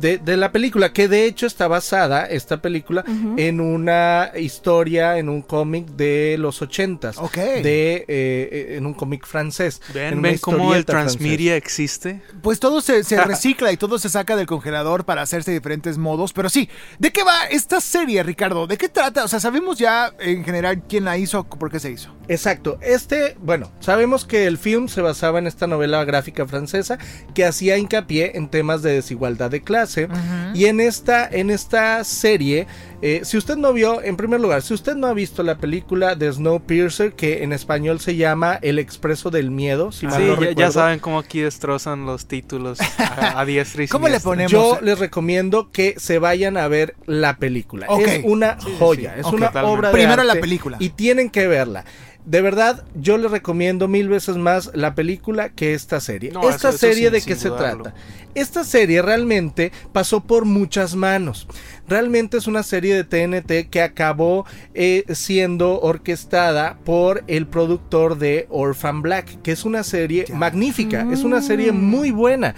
D: de, de la película, que de hecho está basada, esta película, en una historia, en un cómic de los ochentas,
A: Ok.
D: de, eh, en un cómic francés. en
B: ¿Ven, ven cómo el transmedia existe?
A: Pues todo se, se recicla y todo se saca del congelador para hacerse de diferentes modos. Pero sí, ¿de qué va esta serie, Ricardo? ¿De qué trata? O sea, sabemos ya en general quién la hizo, por qué se hizo.
D: Exacto. Este, bueno, sabemos que el film se basaba en esta novela gráfica francesa que hacía hincapié en temas de desigualdad de clase. Y en esta, en esta serie, eh, si usted no vio, en primer lugar, si usted no ha visto la película de Snowpiercer, que en español se llama El Expreso del Miedo, si mal
B: Sí,
D: no
B: ya, saben cómo aquí destrozan los títulos a, a diestra y
A: ¿Cómo le
B: siniestra.
A: ponemos?
D: Yo les recomiendo que se vayan a ver la película. Es una joya,
B: sí.
D: es una
B: Totalmente.
D: obra de
A: Primero la película.
D: Y tienen que verla. De verdad, yo les recomiendo mil veces más la película que esta serie.
B: No,
D: esta
B: eso- eso
D: serie
B: sin-
D: de
B: sin
D: qué se
B: dudarlo.
D: trata. Esta serie realmente pasó por muchas manos. Realmente es una serie de TNT que acabó eh, siendo orquestada por el productor de Orphan Black, que es una serie magnífica, es una serie muy buena.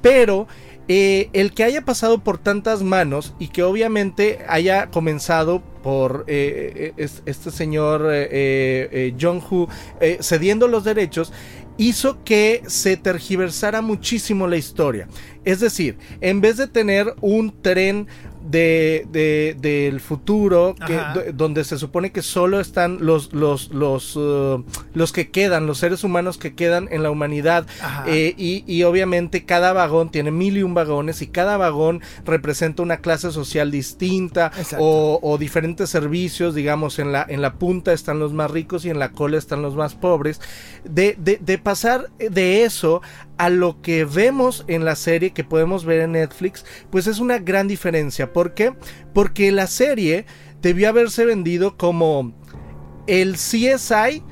D: Pero eh, el que haya pasado por tantas manos y que obviamente haya comenzado por eh, es- este señor eh, John Hu eh, cediendo los derechos hizo que se tergiversara muchísimo la historia. Es decir, en vez de tener un tren de, de- del futuro que- donde se supone que solo están los los los uh, los que quedan los seres humanos que quedan en la humanidad. Eh, y, y obviamente cada vagón tiene mil y un vagones y cada vagón representa una clase social distinta o, o diferentes servicios digamos en la en la punta están los más ricos y en la cola están los más pobres. De, de, de pasar de eso a lo que vemos en la serie que podemos ver en Netflix, pues es una gran diferencia. ¿Por qué? Porque la serie debió haberse vendido como el CSI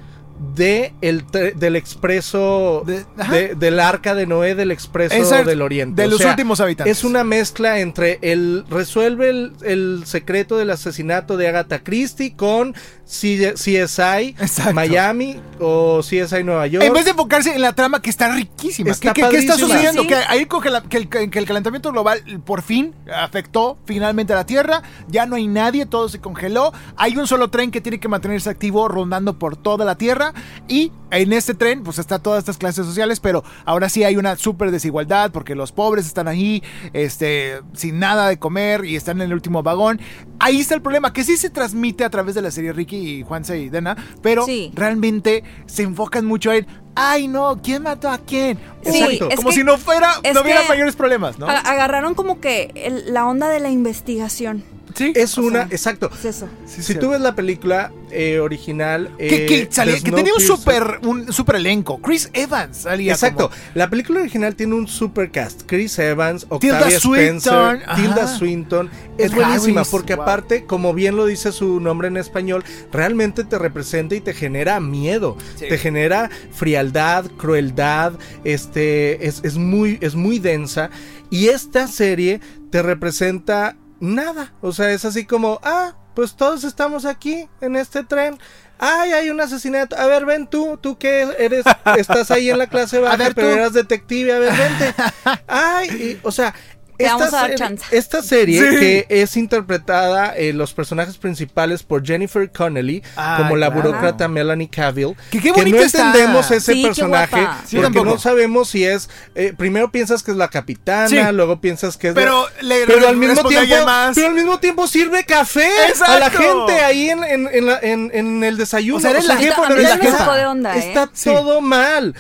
D: de el del expreso
A: De-
D: del arca de Noé del expreso del oriente
A: de
D: O
A: los
D: sea,
A: últimos habitantes.
D: es una mezcla entre el resuelve el, el secreto del asesinato de Agatha Christie con C- CSI
A: Exacto.
D: Miami o CSI Nueva York
A: En vez de enfocarse en la trama que está riquísima.
D: Está
A: ¿Qué, qué- está sucediendo?
C: Sí.
A: Que ahí que el, que el calentamiento global por fin afectó finalmente a la Tierra. Ya no hay nadie, todo se congeló. Hay un solo tren que tiene que mantenerse activo rondando por toda la Tierra. Y en este tren, pues está todas estas clases sociales. Pero ahora sí hay una súper desigualdad porque los pobres están ahí, este, sin nada de comer y están en el último vagón. Ahí está el problema, que sí se transmite a través de la serie Ricky y Juanse y Dena, pero
C: Sí.
A: realmente se enfocan mucho en, ay no, ¿quién mató a quién?
C: Sí,
D: Exacto.
C: es
A: Como
C: que
A: si no fuera, no hubiera mayores problemas, ¿no?
C: agarraron como que el- la onda de la investigación.
A: Sí.
D: es
C: o
D: una
C: sea,
D: exacto
C: Es eso.
A: Sí,
D: si
A: sí.
D: tú ves la película eh, original
A: que,
D: eh,
A: que salía-
D: de
A: que tenía un super, un super elenco. Chris Evans salía
D: Exacto,
A: como-
D: la película original tiene un super cast. Chris Evans,
A: Tilda
D: Octavia
A: Swinton,
D: Spencer,
A: ajá.
D: Tilda Swinton. Es buenísima porque
A: wow.
D: aparte, como bien lo dice su nombre en español, realmente te representa y te genera miedo.
A: Sí.
D: Te genera frialdad, crueldad, este, es, es muy, es muy densa. Y esta serie te representa nada. O sea, es así como, ah, pues todos estamos aquí en este tren. Ay, hay un asesinato. A ver, ven tú, tú que eres, estás ahí en la clase baja,
A: ver,
D: pero
A: tú.
D: eras detective. A ver, vente. Ay, y, o sea.
C: Te
D: esta
C: vamos a dar
D: serie-
C: chance.
D: Esta serie
A: Sí.
D: que es interpretada en los personajes principales por Jennifer Connelly
A: Ah,
D: como la
A: claro.
D: burócrata Melanie Cavill.
A: Que qué
D: que no
A: está.
D: entendemos ese
C: Sí,
D: personaje porque
A: tampoco.
D: no sabemos si es. eh, primero piensas que es la capitana,
A: Sí.
D: luego piensas que es. la-
A: Pero le
D: pero al mismo tiempo,
A: alguien más.
D: pero al mismo tiempo sirve café
A: Exacto.
D: a la gente ahí en, en, en la- en- en el desayuno.
A: O sea, eres la jefa, la
C: onda, ¿eh?
D: Está
A: Sí.
D: todo mal.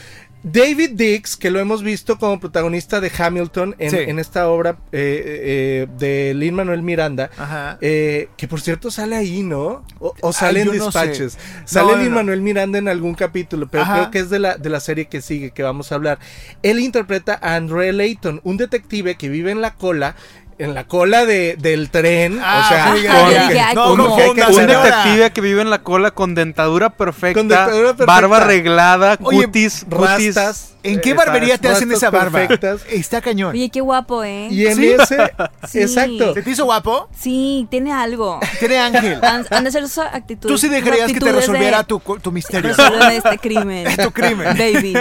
D: David Dix, que lo hemos visto como protagonista de Hamilton en,
A: Sí.
D: en esta obra eh, eh, de Lin Manuel Miranda,
A: Ajá.
D: eh, que por cierto sale ahí, ¿no? O, o sale
A: Ay,
D: en
A: yo no sé.
D: Dispatches. Sale
A: No,
D: Lin
A: no.
D: Manuel Miranda en algún capítulo, pero
A: Ajá.
D: creo que es de la, de la serie que sigue, que vamos a hablar. Él interpreta a Andre Layton, un detective que vive en la cola. En la cola de, del tren,
A: Ah,
D: o sea,
A: sí, ya,
D: con-
C: ya, ya,
A: no,
C: ¿cómo?
A: no,
D: que hay que
A: confunda,
D: hacer-
B: Un
A: señora.
B: detective que vive en la cola con dentadura perfecta,
D: Con dentadura perfecta.
B: barba arreglada,
A: Oye,
B: cutis, cutis.
D: rastas.
A: ¿En qué barbería te hacen esa barba?
D: perfectas.
A: Está cañón.
C: Oye, qué guapo, ¿eh?
D: Y en
A: ¿Sí?
D: ese,
C: Sí.
D: exacto.
A: ¿Se te hizo guapo?
C: Sí, tiene algo.
A: Tiene ángel.
C: Han, han de ser sus actitudes.
A: Tú sí dejarías que te
C: de-
A: resolviera tu, tu misterio.
C: Este crimen.
A: Tu crimen.
C: Baby.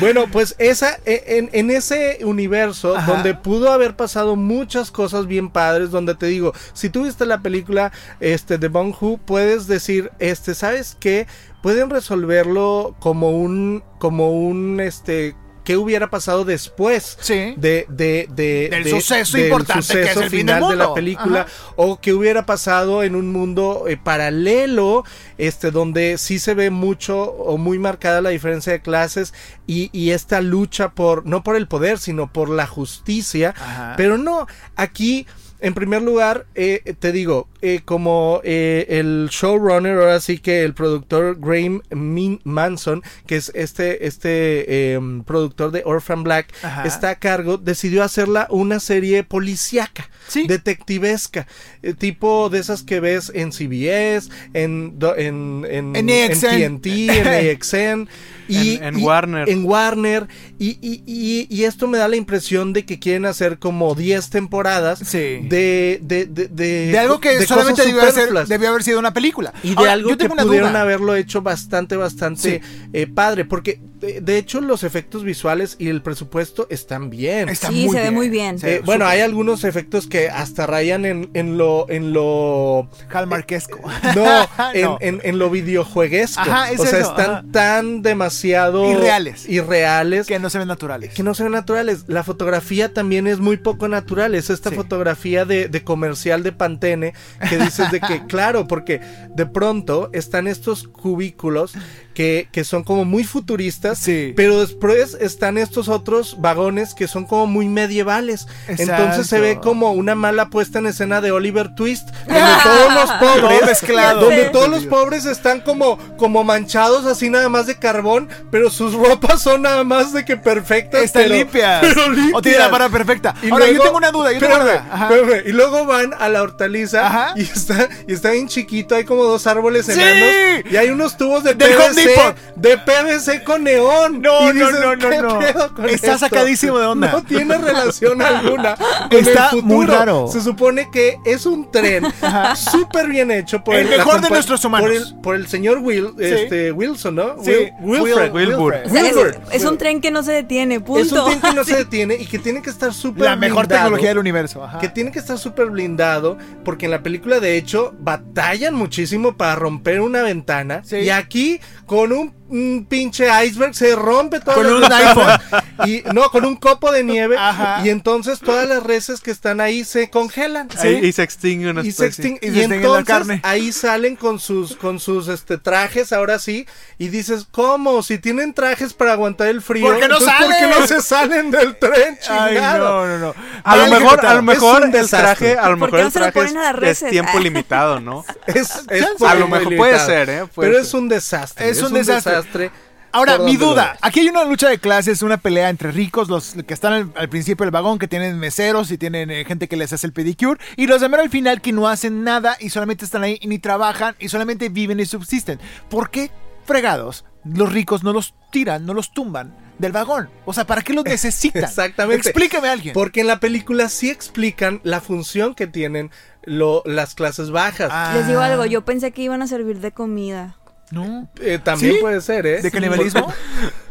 D: Bueno, pues esa, e- en, en ese universo
A: Ajá.
D: donde pudo haber pasado muchas cosas bien padres, donde te digo, si tú viste la película este, de Bong Hu, puedes decir, este, ¿sabes qué? Pueden resolverlo como un, como un, este, ¿qué hubiera pasado después?
A: Sí.
D: de, de, de-
A: Del
D: de-
A: suceso
D: del
A: importante que es
D: suceso
A: el fin
D: final de la película
A: Ajá.
D: o que hubiera pasado en un mundo eh, paralelo este donde sí se ve mucho o muy marcada la diferencia de clases y, y esta lucha por no por el poder sino por la justicia
A: Ajá.
D: pero no aquí en primer lugar, eh, te digo, eh, como eh, el showrunner, ahora sí que el productor Graham Min- Manson, que es este, este em, productor de Orphan Black,
A: Ajá.
D: está a cargo, decidió hacerla una serie policíaca,
A: Sí.
D: detectivesca, eh, tipo de esas que ves en CBS, en, en, en,
A: En
D: en
A: AXN.
D: TNT, en AXN. Y,
B: En- en
D: y-
B: Warner.
D: En Warner. Y, y- y- y esto me da la impresión de que quieren hacer como 10 temporadas
A: Sí.
D: de, de, de, de,
A: De algo que
D: de
A: solamente debió haber,
D: superfluas.
A: debió haber sido una película.
D: Y de
A: Ahora,
D: algo
A: yo
D: que
A: una
D: pudieron
A: duda.
D: haberlo hecho bastante, bastante eh, padre. Porque de, de hecho los efectos visuales y el presupuesto están bien.
A: Está
C: Sí, se ve muy bien.
D: Eh, bueno, hay algunos efectos que hasta rayan en, en lo en lo
A: Hallmarkesco.
D: no, en,
A: No.
D: En, en lo videojueguesco.
A: Ajá, es
D: o sea,
A: eso,
D: están
A: ajá.
D: tan demasiado
A: Irreales.
D: irreales
A: que no se ven naturales.
D: que no se ven naturales. La fotografía también es muy poco natural. Es esta
A: Sí.
D: fotografía de, de comercial de Pantene que dices de que, claro, porque de pronto están estos cubículos que, que son como muy futuristas,
A: Sí.
D: pero después están estos otros vagones que son como muy medievales. Entonces se ve
A: Exacto.
D: como una mala puesta en escena de Oliver Twist, donde todos los pobres,
A: Todo
D: donde
C: Sí.
D: todos los pobres están como, como manchados así nada más de carbón, pero sus ropas son nada más de que perfectas.
A: Están
D: pero-
A: limpias.
D: pero limpias.
A: O tiene la vara perfecta.
D: Y
A: Ahora,
D: luego-
A: yo tengo una duda. Yo tengo una
D: espérame,
A: duda. Ajá.
D: espérame. Y luego van a la hortaliza
A: Ajá.
D: y está, y está bien chiquito, hay como dos árboles
A: ¡Sí!
D: enanos y hay unos tubos de
A: Del
D: De PVC con neón.
A: No, no, no, no,
D: ¿qué
A: no. Está
D: esto?
A: sacadísimo de onda.
D: No tiene relación alguna con
A: Está
D: el futuro.
A: muy raro.
D: Se supone que es un tren súper bien hecho por
A: El
D: la
A: mejor de nuestros humanos.
D: Por el, por el señor Will, este, Wilson, ¿no?
A: Sí.
D: Will- Wilfred.
B: Wilbur.
C: O sea, es,
D: Wilbur.
C: es un tren que no se detiene, punto.
D: Es un tren que no se detiene y que tiene que estar súper
A: La mejor
D: blindado.
A: tecnología del universo. Ajá.
D: Que tiene que estar súper blindado porque en la película de hecho batallan muchísimo para romper una ventana y aquí con un, un pinche iceberg se rompe todo
A: Con un iPhone.
D: y no con un copo de nieve
A: Ajá.
D: y entonces todas las reses que están ahí se congelan
B: Ahí- Y se extingue una
D: y se
B: especie.
D: extin-
A: Y
D: y
A: se extingue la
D: entonces
A: carne.
D: ahí salen con sus con sus este trajes ahora sí y dices cómo si tienen trajes para aguantar el frío
A: ¿Por qué no
D: entonces, ¿por qué
A: salen?
D: no se salen del tren
A: Ay,
D: chingado?
A: no, no, no.
B: A lo mejor, a lo mejor
D: un
B: el
D: desastre.
B: traje, a lo
C: ¿Por
B: mejor
C: no
B: el traje es, es tiempo limitado, ¿no?
D: Es, es
B: A lo mejor puede
D: limitado.
B: ser, ¿eh? Puede
D: Pero
B: ser.
D: es un desastre.
A: Es un desastre. Ahora, mi duda, aquí hay una lucha de clases, una pelea entre ricos, los que están al, al principio del vagón, que tienen meseros y tienen eh, gente que les hace el pedicure, y los de mero al final que no hacen nada y solamente están ahí y ni trabajan y solamente viven y subsisten. ¿Por qué fregados los ricos no los tiran, no los tumban del vagón. O sea, ¿para qué los necesitan?
D: Exactamente.
A: Explíqueme a alguien.
D: Porque en la película sí explican la función que tienen lo- las clases bajas.
A: Ah,
C: Les digo algo, yo pensé que iban a servir de comida.
A: No.
D: Eh, también
A: ¿Sí?
D: puede ser, ¿eh?
A: ¿De canibalismo?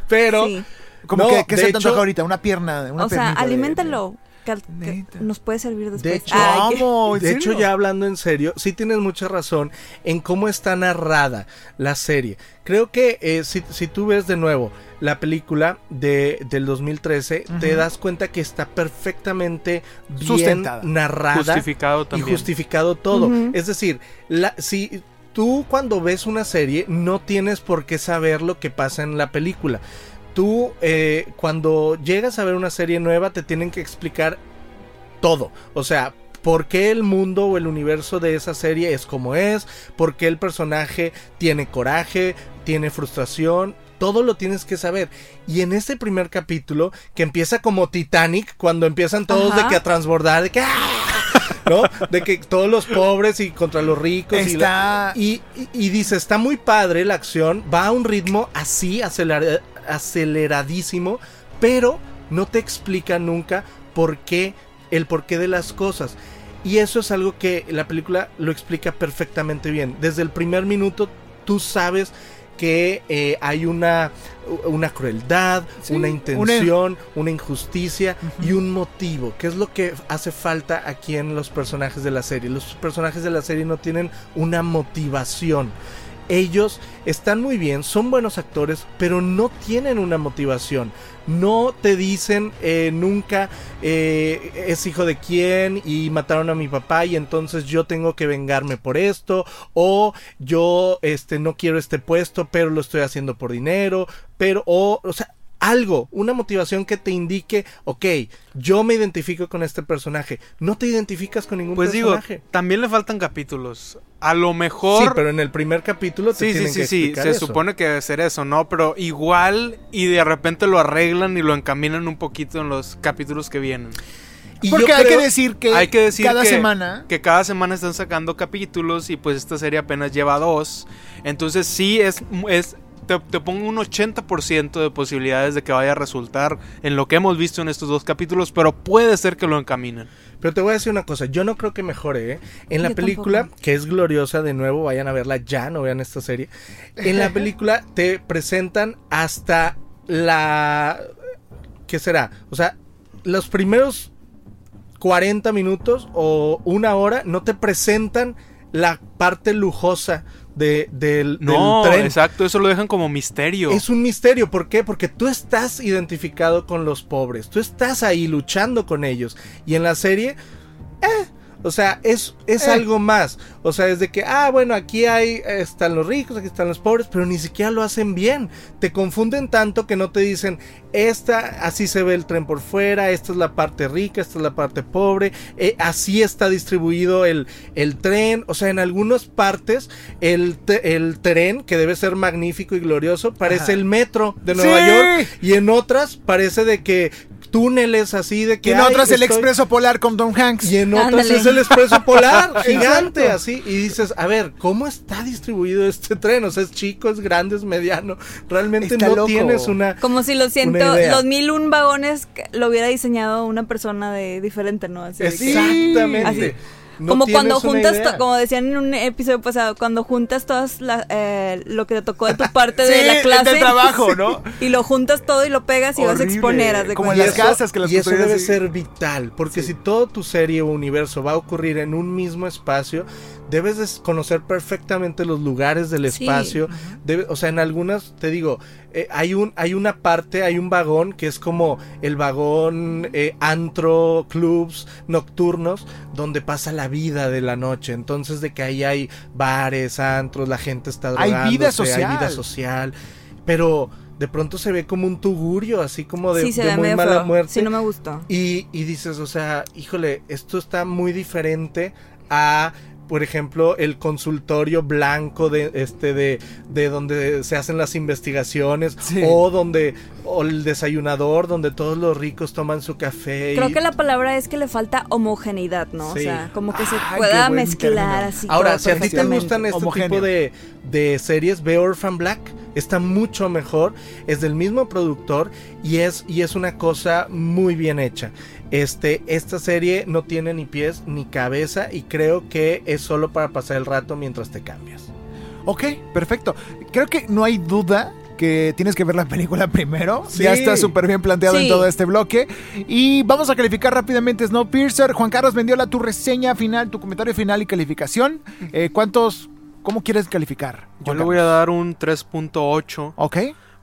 D: Pero
C: Sí.
A: Como
D: No,
A: que,
D: de
A: se te antoja
D: hecho-
A: ahorita, una pierna. Una
C: o sea,
A: de-
C: aliméntalo. que que nos puede servir después.
D: De hecho,
C: Ay, que-
A: ¿Cómo? ¿En
D: De hecho, ya hablando en serio, sí tienes mucha razón en cómo está narrada la serie. Creo que eh, si, si tú ves de nuevo la película de, del 2013, te das cuenta que está perfectamente bien
A: Sustentada.
D: narrada
B: Justificado
D: y
B: también.
D: justificado todo. Es decir, la, si tú cuando ves una serie no tienes por qué saber lo que pasa en la película. Tú eh, cuando llegas a ver una serie nueva te tienen que explicar todo. O sea, por qué el mundo o el universo de esa serie es como es, por qué el personaje tiene coraje, tiene frustración. Todo lo tienes que saber. Y en este primer capítulo, que empieza como Titanic, cuando empiezan todos
C: Ajá.
D: de que a transbordar, de que ¡ah! ¿No? De que todos los pobres y contra los ricos y la-
A: Está.
D: y, y- y dice, está muy padre la acción, va a un ritmo así, acelera- aceleradísimo, pero no te explica nunca por qué, el porqué de las cosas. Y eso es algo que la película lo explica perfectamente bien. Desde el primer minuto tú sabes que eh, hay una, una crueldad,
A: Sí,
D: una
A: una-
D: intención, una injusticia y un motivo, que es lo que hace falta aquí en los personajes de la serie. Los personajes de la serie no tienen una motivación. Ellos están muy bien, son buenos actores, pero no tienen una motivación. No te dicen eh, nunca eh, es hijo de quién y mataron a mi papá y entonces yo tengo que vengarme por esto o yo este no quiero este puesto pero lo estoy haciendo por dinero pero o o sea algo, una motivación que te indique, ok, yo me identifico con este personaje. No te identificas con ningún
B: Pues digo,
D: personaje.
B: también le faltan capítulos. A lo mejor.
D: Sí, pero en el primer capítulo te
B: Sí, sí,
D: tienen
B: sí,
D: que
B: sí,
D: explicar
B: se
D: eso.
B: supone que debe ser eso, ¿no? Pero igual y de repente lo arreglan y lo encaminan un poquito en los capítulos que vienen.
D: Y
A: Porque
D: yo
A: hay
D: creo-
A: que decir que,
B: Hay que decir
A: cada
B: que,
A: semana.
B: que cada semana están sacando capítulos y pues esta serie apenas lleva dos. Entonces sí es, es te, te pongo un 80% de posibilidades de que vaya a resultar en lo que hemos visto en estos dos capítulos, pero puede ser que lo encaminen.
D: Pero te voy a decir una cosa, yo no creo que mejore, ¿eh? En la
C: Yo
D: película,
C: tampoco.
D: que es gloriosa de nuevo, vayan a verla ya, no vean esta serie. En la película te presentan hasta la... ¿Qué será? O sea, los primeros 40 minutos o una hora no te presentan la parte lujosa de, del,
B: No,
D: del tren.
B: exacto, eso lo dejan como misterio.
D: Es un misterio, ¿por qué? Porque tú estás identificado con los pobres, tú estás ahí luchando con ellos. Y en la serie, eh, o sea, es, es
A: Eh.
D: algo más. O sea, es de que, ah, bueno, aquí hay, están los ricos, aquí están los pobres, pero ni siquiera lo hacen bien. Te confunden tanto que no te dicen, esta, así se ve el tren por fuera, esta es la parte rica, esta es la parte pobre, eh, así está distribuido el, el tren. O sea, en algunas partes, el, te- el tren, que debe ser magnífico y glorioso, parece
A: Ajá.
D: el metro de Nueva
A: ¡Sí!
D: York. Y en otras parece de que túneles así de que...
A: Que en
D: "Ay,
A: otras el
D: estoy-".
A: expreso polar con Tom Hanks.
D: Y en otras es el expreso polar, gigante, así. Y dices, a ver, ¿cómo está distribuido este tren? O sea, es chico, es grande, es mediano. Realmente
A: Está
D: no
A: loco.
D: tienes una...
C: Como si
D: Una idea.
C: los mil un vagones lo hubiera diseñado una persona de diferente, ¿no? Así de que-
D: Exactamente.
C: Así.
D: No
C: como cuando juntas, como decían en un episodio pasado, cuando juntas todas la- eh, lo que te tocó de tu parte de la clase
A: del trabajo, ¿no?
C: y lo juntas todo y lo pegas y vas a exponer. haz de
A: Como en las casas que las
D: y eso debe
A: así.
D: ser vital, porque si todo tu serie o universo va a ocurrir en un mismo espacio, debes de conocer perfectamente los lugares del
C: Sí.
D: espacio. Debe- o sea, en algunas, te digo, eh, hay, un, hay una parte, hay un vagón que es como el vagón eh, antro, clubs nocturnos, donde pasa la vida de la noche. Entonces, de que ahí hay bares, antros, la gente está
A: Hay vida
D: drogándose, hay vida
A: social.
D: social. Pero de pronto se ve como un tugurio, así como de,
C: sí, se
D: de
C: ve
D: muy
C: medio
D: mala
C: feo.
D: muerte.
C: Sí, no me gustó.
D: Y, y dices, o sea, híjole, esto está muy diferente a, por ejemplo, el consultorio blanco de este de, de donde se hacen las investigaciones
A: Sí.
D: o donde o el desayunador donde todos los ricos toman su café.
C: Creo
D: y-
C: que la palabra es que le falta homogeneidad, ¿no?
D: Sí.
C: O sea, como que se pueda mezclar
A: término.
C: así.
D: Ahora,
C: todo
D: si a ti te gustan este
A: Homogéneo.
D: tipo de, de series, ve Orphan Black. Está mucho mejor, es del mismo productor y es, y es una cosa muy bien hecha. Este, esta serie no tiene ni pies ni cabeza y creo que es solo para pasar el rato mientras te cambias.
A: Ok, perfecto. Creo que no hay duda que tienes que ver la película primero.
D: Sí.
A: Ya está súper bien planteado en todo este bloque. Y vamos a calificar rápidamente Snowpiercer. Juan Carlos Mendiola, tu reseña final, tu comentario final y calificación. Eh, ¿Cuántos, cómo quieres calificar?
B: Yo le voy a dar un 3.8
A: Ok.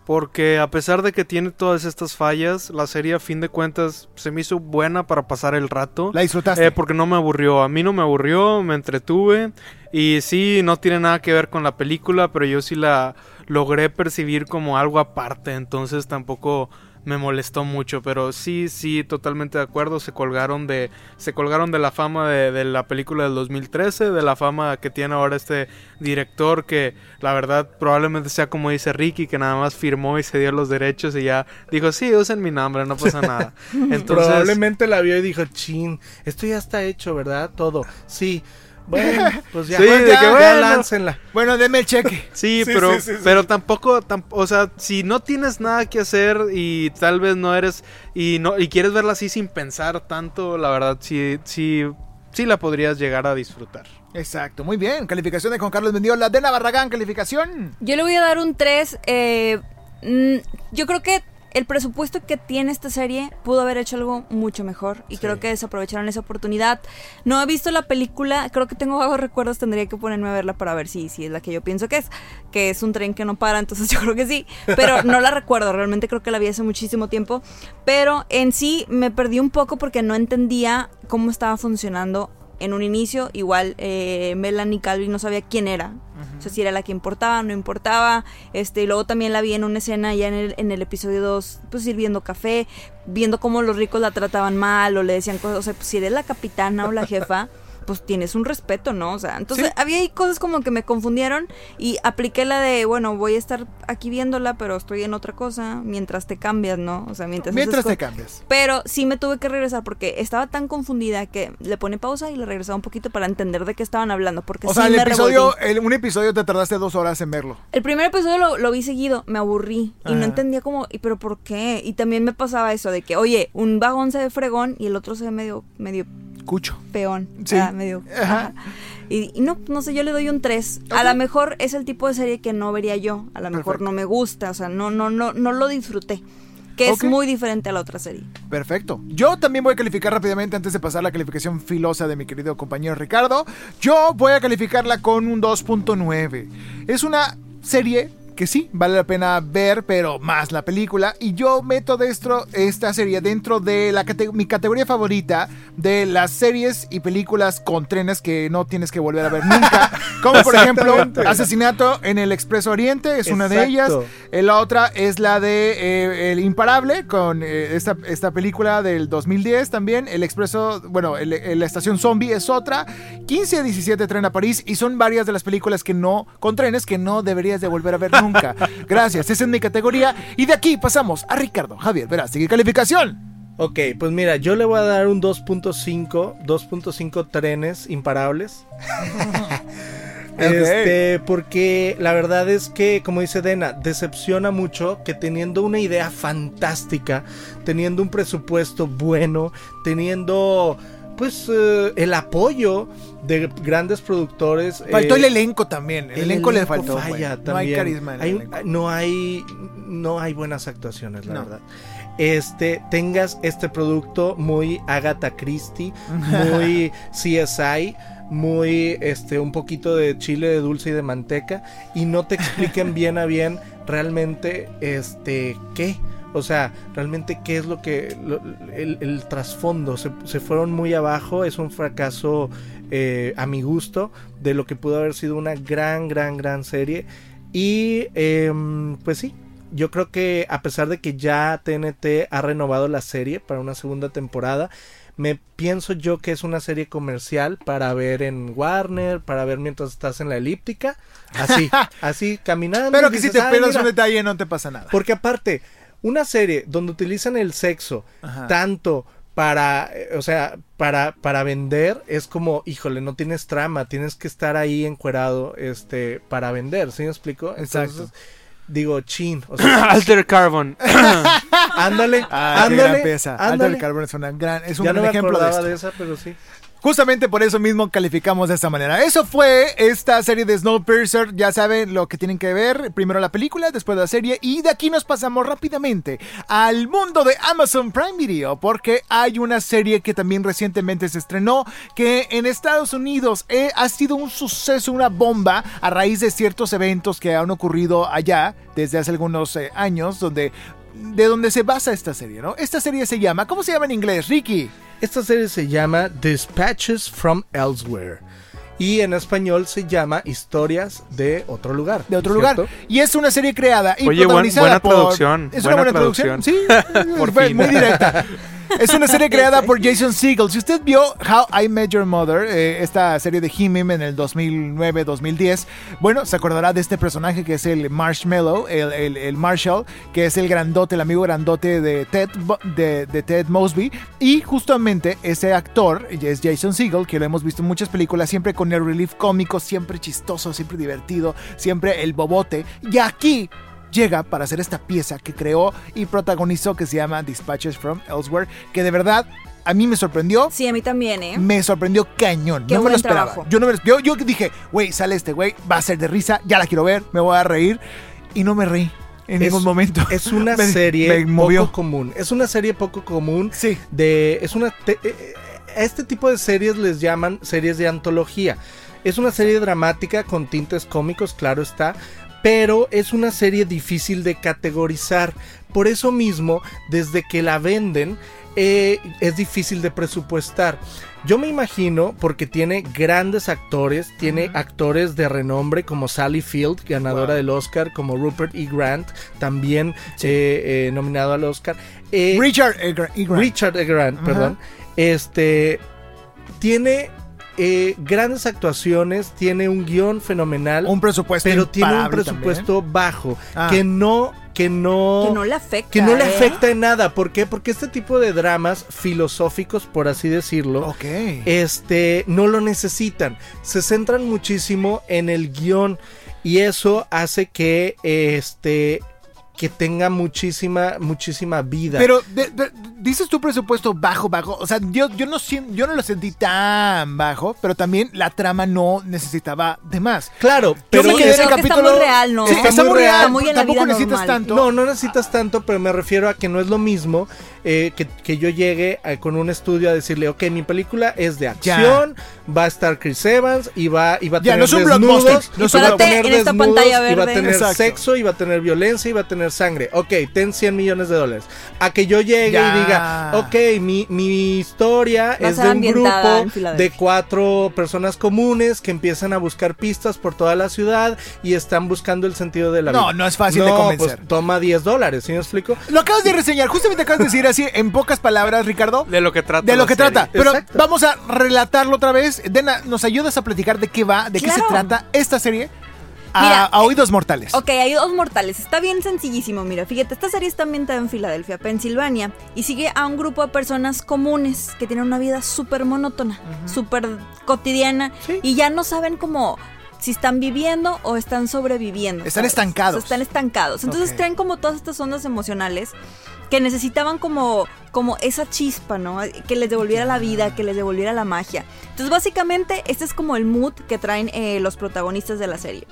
B: porque a pesar de que tiene todas estas fallas, la serie a fin de cuentas se me hizo buena para pasar el rato.
A: ¿La disfrutaste?
B: Eh, porque no me aburrió, a mí no me aburrió, me entretuve y sí, no tiene nada que ver con la película, pero yo sí la logré percibir como algo aparte, entonces tampoco me molestó mucho, pero sí, sí, totalmente de acuerdo, se colgaron de, se colgaron de la fama de, de la película del 2013, de la fama que tiene ahora este director que la verdad probablemente sea como dice Ricky, que nada más firmó y se dio los derechos y ya dijo, sí, usen mi nombre, no pasa nada. Entonces,
D: Probablemente la vio y dijo, chin, esto ya está hecho, ¿verdad? Todo. Sí. Bueno, pues ya,
B: Sí,
D: pues
B: de que
D: ya
B: bueno.
D: láncenla.
A: Bueno, deme el cheque.
B: Sí,
D: Sí,
B: pero,
D: sí, sí, sí.
B: pero tampoco, tam- o sea, si no tienes nada que hacer y tal vez no eres y no y quieres verla así sin pensar tanto, la verdad sí, sí, sí la podrías llegar a disfrutar.
A: Exacto, muy bien. Calificación de Juan Carlos Mendiola. De Navarragán, calificación.
C: Yo le voy a dar un 3. yo creo que el presupuesto que tiene esta serie pudo haber hecho algo mucho mejor y creo que desaprovecharon esa oportunidad. No he visto la película, creo que tengo vagos recuerdos, tendría que ponerme a verla para ver si, si es la que yo pienso que es, que es un tren que no para, entonces yo creo que sí, pero no la recuerdo, realmente creo que la vi hace muchísimo tiempo, pero en sí me perdí un poco porque no entendía cómo estaba funcionando en un inicio, igual eh, Melanie Calvin no sabía quién era. O sea, si era la que importaba, no importaba. Este, y luego también la vi en una escena ya en el, en el episodio 2, pues sirviendo café, viendo cómo los ricos la trataban mal o le decían cosas. O sea, pues, si eres la capitana o la jefa, pues tienes un respeto, ¿no? O sea, entonces
A: Sí.
C: había ahí cosas como que me confundieron y apliqué la de, bueno, voy a estar aquí viéndola, pero estoy en otra cosa mientras te cambias, ¿no? O sea, mientras...
A: Mientras te cambias.
C: Pero sí me tuve que regresar porque estaba tan confundida que le pone pausa y le regresaba un poquito para entender de qué estaban hablando. Porque
A: O
C: sí
A: sea, el
C: me
A: episodio, el- un episodio te tardaste dos horas en verlo.
C: El primer episodio lo, lo vi seguido, me aburrí y no entendía cómo, y pero por qué. Y también me pasaba eso de que, oye, un vagón se ve fregón y el otro se ve medio, medio
A: Cucho.
C: peón.
A: Sí.
C: ah, medio.
A: Ajá.
C: ajá. Y, y no, no sé, yo le doy un 3. A lo mejor es el tipo de serie que no vería yo. A lo mejor no me gusta. O sea, no, no, no, no lo disfruté. Que es muy diferente a la otra serie.
A: Perfecto. Yo también voy a calificar rápidamente antes de pasar la calificación filosa de mi querido compañero Ricardo. Yo voy a calificarla con un 2.9. Es una serie que sí, vale la pena ver, pero más la película. Y yo meto dentro esta serie dentro de la cate- mi categoría favorita de las series y películas con trenes que no tienes que volver a ver nunca. Como por ejemplo. Asesinato en el Expreso Oriente, es una de ellas. Eh, La otra es la de eh, El Imparable, con eh, esta, esta película del 2010 también. El Expreso, bueno, el- el- la Estación Zombie es otra. 15 a 17 Tren a París. Y son varias de las películas que no, con trenes que no deberías de volver a ver nunca. Gracias, esa es mi categoría. Y de aquí pasamos a Ricardo Javier Verás, sigue calificación.
D: Ok, pues mira, yo le voy a dar un 2.5, 2.5 trenes imparables. Este, porque la verdad es que, como dice Dena, decepciona mucho que teniendo una idea fantástica, teniendo un presupuesto bueno, teniendo pues eh, el apoyo de grandes productores.
A: Faltó
D: eh,
A: el elenco también. El, elenco, le faltó.
D: falla
A: güey. No hay carisma en el
D: Hay-
A: elenco.
D: no hay no hay buenas actuaciones, la
A: No.
D: verdad. Este, tengas este producto muy Agatha Christie, muy CSI, muy este un poquito de chile de dulce y de manteca y no te expliquen bien a bien realmente este qué o sea, realmente qué es lo que... lo- el, el trasfondo. Se, se fueron muy abajo. Es un fracaso eh, a mi gusto de lo que pudo haber sido una gran, gran, gran serie. Y em, pues sí, yo creo que a pesar de que ya TNT ha renovado la serie para una segunda temporada, me pienso yo que es una serie comercial para ver en Warner, para ver mientras estás en la elíptica, así, así caminando.
A: Pero que si te
D: "Ah,
A: pierdas
D: mira".
A: un detalle no te pasa nada.
D: Porque aparte, una serie donde utilizan el sexo
A: Ajá.
D: tanto para, eh, o sea, para, para vender, es como, híjole, no tienes trama, tienes que estar ahí encuerado, este, para vender, ¿sí me explico?
A: Exacto.
D: digo chin. O sea,
B: Alter Carbon.
D: ándale,
A: Ah, qué gran
D: ándale,
A: pieza.
D: ándale.
A: Alter Carbon es, una gran, es un
D: Ya no
A: gran
D: me
A: ejemplo de
D: acordaba
A: esto.
D: de esa, pero sí.
A: Justamente por eso mismo calificamos de esta manera. Eso fue esta serie de Snowpiercer. Ya saben lo que tienen que ver. Primero la película, después la serie. Y de aquí nos pasamos rápidamente al mundo de Amazon Prime Video. Porque hay una serie que también recientemente se estrenó. Que en Estados Unidos eh, ha sido un suceso, una bomba. A raíz de ciertos eventos que han ocurrido allá desde hace algunos eh, años. Donde, de donde se basa esta serie, ¿no? Esta serie se llama... ¿Cómo se llama en inglés, Ricky?
D: Esta serie se llama Dispatches from Elsewhere. Y en español se llama Historias de otro lugar.
A: de otro
D: ¿cierto?
A: lugar. Y es una serie creada y
B: Oye, buen-
A: protagonizada
B: buena
A: por...
B: traducción,
A: Es una
B: buena
A: traducción. Sí,
B: Por
A: muy directa. Es una serie creada por Jason Segel. Si usted vio How I Met Your Mother, eh, esta serie de Him en el 2009-2010, bueno, se acordará de este personaje que es el Marshmallow, el, el- el Marshall, que es el grandote, el amigo grandote de Ted, de, de Ted Mosby. Y justamente ese actor es Jason Segel, que lo hemos visto en muchas películas, siempre con el relief cómico, siempre chistoso, siempre divertido, siempre el bobote. Y aquí llega para hacer esta pieza que creó y protagonizó que se llama Dispatches from Elsewhere, que de verdad a mí me sorprendió.
C: Sí, a mí también, ¿eh?
A: Me sorprendió cañón.
C: Qué
A: no me lo esperaba.
C: trabajo.
A: Yo no me lo- yo, yo dije, güey, sale este güey, va a ser de risa, ya la quiero ver, me voy a reír. Y no me reí en
D: Es-
A: ningún momento.
D: Es una
A: Me-
D: serie
A: me movió.
D: poco común. Es una serie poco común.
A: Sí.
D: De, es una te- eh, eh, a este tipo de series les llaman series de antología. Es una serie dramática con tintes cómicos, claro está. Pero es una serie difícil de categorizar. Por eso mismo, desde que la venden, eh, es difícil de presupuestar. Yo me imagino, porque tiene grandes actores, tiene actores de renombre como Sally Field, ganadora
A: Wow.
D: del Oscar, como Rupert E. Grant, también eh, eh, nominado al Oscar.
A: Richard E. E. Grant.
D: Richard E. Grant, perdón. Este tiene eh, grandes actuaciones, tiene un guion fenomenal,
A: un presupuesto
D: pero tiene un presupuesto bajo
A: Ah.
D: que no que no
C: Que no le afecta.
D: que no le
C: ¿eh?
D: afecta en nada. ¿Por qué? Porque este tipo de dramas filosóficos, por así decirlo, este, no lo necesitan. Se centran muchísimo en el guion y eso hace que, este, que tenga muchísima, muchísima vida.
A: Pero de- de- dices tu presupuesto bajo, bajo. O sea, yo, yo, no, yo no lo sentí tan bajo, pero también la trama no necesitaba de más.
D: claro,
A: Yo
D: pero
A: me quedé en el
C: Creo que está muy real, ¿no?
A: Sí,
D: Está
A: está,
D: muy real.
C: Está muy en la
A: Tampoco
C: vida
A: necesitas
C: normal.
A: tanto.
D: No, no necesitas tanto, pero me refiero a que no es lo mismo eh, que, que yo llegue eh, con un estudio a decirle, ok, mi película es de acción, va a estar Chris Evans y va, y va a
A: Ya,
D: tener
A: no es un
D: desnudos,
A: no
D: y
A: es un
D: va a tener
C: en esta
D: desnudos,
C: pantalla
D: y va a tener
A: Exacto.
D: sexo, y va a tener violencia, y va a tener sangre. Ok, ten 100 millones de dólares. A que yo llegue
A: Ya.
D: y diga, ok, mi, mi historia
C: Va
D: es de un grupo de cuatro personas comunes que empiezan a buscar pistas por toda la ciudad y están buscando el sentido de la vida.
A: No, no es fácil de
D: No,
A: convencer.
D: Pues toma 10 dólares, ¿sí me explico?
A: Lo acabas de reseñar, justamente acabas de decir así en pocas palabras, Ricardo.
B: De lo que trata.
A: De lo que
B: serie.
A: trata. Pero
D: Exacto.
A: vamos a relatarlo otra vez. Dena, ¿nos ayudas a platicar de qué va, de qué se trata esta serie? A,
C: Mira,
A: a oídos mortales.
C: Ok, hay dos mortales. Está bien sencillísimo. Mira, fíjate, esta serie está ambientada en Filadelfia, Pensilvania, y sigue a un grupo de personas comunes que tienen una vida súper monótona, súper cotidiana,
D: Sí.
C: y ya no saben cómo si están viviendo o están sobreviviendo.
A: Están
C: ¿sabes?
A: estancados.
C: O sea, están estancados. Entonces
A: Ok.
C: traen como todas estas ondas emocionales que necesitaban como, como esa chispa, ¿no? Que les devolviera la vida, que les devolviera la magia. Entonces, básicamente, este es como el mood que traen eh, los protagonistas de la serie.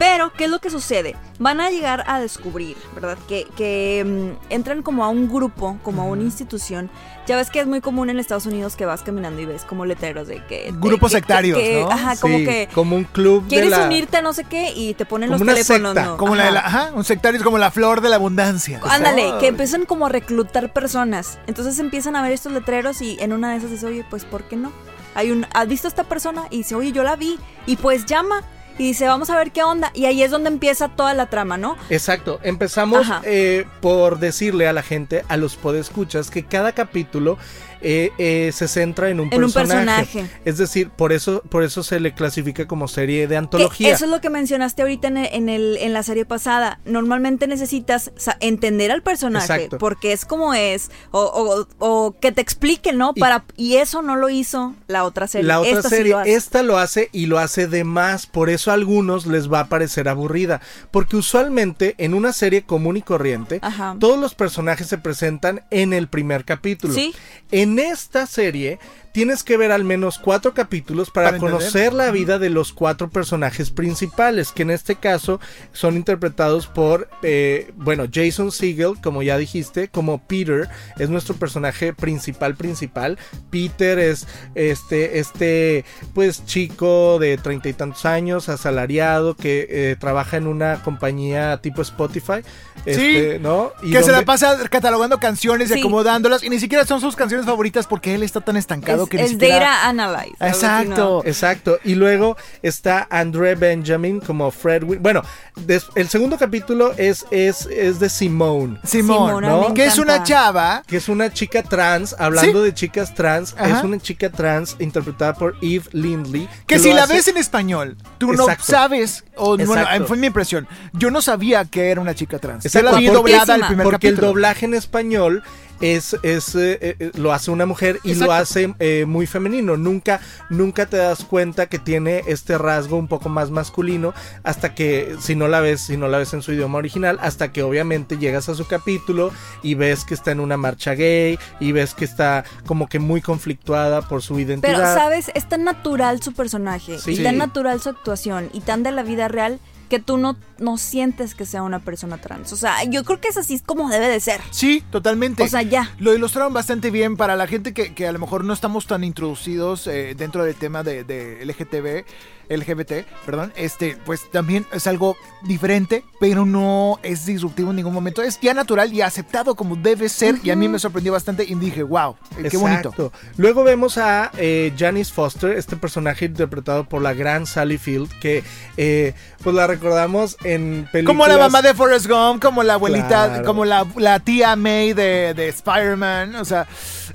C: Pero, ¿qué es lo que sucede? Van a llegar a descubrir, ¿verdad? Que, que mm, entran como a un grupo, como a una institución. Ya ves que es muy común en Estados Unidos que vas caminando y ves como letreros de que...
A: Grupos
C: que- que-
A: sectarios,
C: que-
A: ¿no?
C: Ajá, como
D: Sí,
C: que...
D: como un club de
C: Quieres
D: la...
C: unirte a no sé qué y te ponen
D: Como
C: los
D: una
C: teléfonos,
D: secta,
C: ¿no?
A: Como la de la,
C: Ajá.
A: ajá, un sectario es como la flor de la abundancia.
C: Ándale,
A: Oh.
C: que empiezan como a reclutar personas. Entonces empiezan a ver estos letreros y en una de esas dice, oye, pues ¿por qué no? Hay un, ¿has visto a esta persona? Y dice, oye, yo la vi. Y pues llama. Y dice, vamos a ver qué onda. Y ahí es donde empieza toda la trama, ¿no?
D: Exacto, empezamos eh, por decirle a la gente, a los podescuchas, que cada capítulo eh, eh, se centra en un,
C: En un
D: personaje. Es decir, por eso, por eso se le clasifica como serie de
C: Que
D: antología.
C: eso es lo que mencionaste ahorita en, el- en, el, en la serie pasada. Normalmente necesitas entender al personaje,
D: Exacto.
C: porque es como es, o, o- o que te explique, ¿no?
D: Y-
C: Para, y eso no lo hizo la otra serie.
D: La otra
C: Esta sí
D: serie,
C: lo
D: esta lo hace y lo hace de más, por eso a algunos les va a parecer aburrida, porque usualmente en una serie común y corriente,
C: Ajá.
D: todos los personajes se presentan en el primer capítulo.
C: Sí.
D: En esta serie tienes que ver al menos cuatro capítulos para,
A: Para entender.
D: conocer la vida de los cuatro personajes principales, que en este caso son interpretados por, eh, bueno, Jason Segel, como ya dijiste, como Peter, es nuestro personaje principal principal. Peter es este, este, pues chico de treinta y tantos años, asalariado, que eh, trabaja en una compañía tipo Spotify, este, ¿no? Y
A: Que se la pasa catalogando canciones y
C: Sí.
A: acomodándolas y ni siquiera son sus canciones favoritas porque él está tan estancado
C: es,
A: que ni
C: es
A: siquiera...
C: Data Analyze.
A: Exacto.
C: ¿no?
D: Exacto. Y luego está André Benjamin como Fred. Win- Bueno, des- el segundo capítulo es, es, es de Simone.
C: Simona,
D: ¿no?
C: me
A: que es una chava
D: Que es una chica trans, hablando
A: Sí.
D: de chicas trans,
A: Ajá.
D: es una chica trans interpretada por Eve Lindley.
A: que si la
D: hace-
A: ves en español, tú no sabes, o bueno, fue mi impresión, yo no sabía que era una chica trans. Yo
D: Exacto,
A: la vi
D: porque-
A: doblada el primer
D: Porque el doblaje en español es, es eh, eh, lo hace una mujer y lo hace eh, muy femenino. Nunca, nunca te das cuenta que tiene este rasgo un poco más masculino hasta que, si no la ves, si no la ves en su idioma original, hasta que obviamente llegas a su capítulo y ves que está en una marcha gay y ves que está como que muy conflictuada por su identidad.
C: Pero, ¿sabes? Es tan natural su personaje,
D: Sí.
C: y tan natural su actuación, y tan de la vida real, que tú no, no sientes que sea una persona trans. O sea, yo creo que es así como debe de ser.
A: Sí, totalmente.
C: O sea, ya.
A: Lo ilustraron bastante bien para la gente que, que a lo mejor no estamos tan introducidos eh, dentro del tema de, de LGTB, LGBT, perdón. Este, pues también es algo diferente, pero no es disruptivo en ningún momento. Es ya natural y aceptado como debe ser. Y a mí me sorprendió bastante y dije, wow, eh, qué bonito.
D: Exacto. Luego vemos a eh, Janice Foster, este personaje interpretado por la gran Sally Field, que eh, pues la recordamos en películas.
A: Como la mamá de Forrest Gump, como la abuelita,
D: Claro.
A: como la, la tía May de, de Spider-Man. O sea,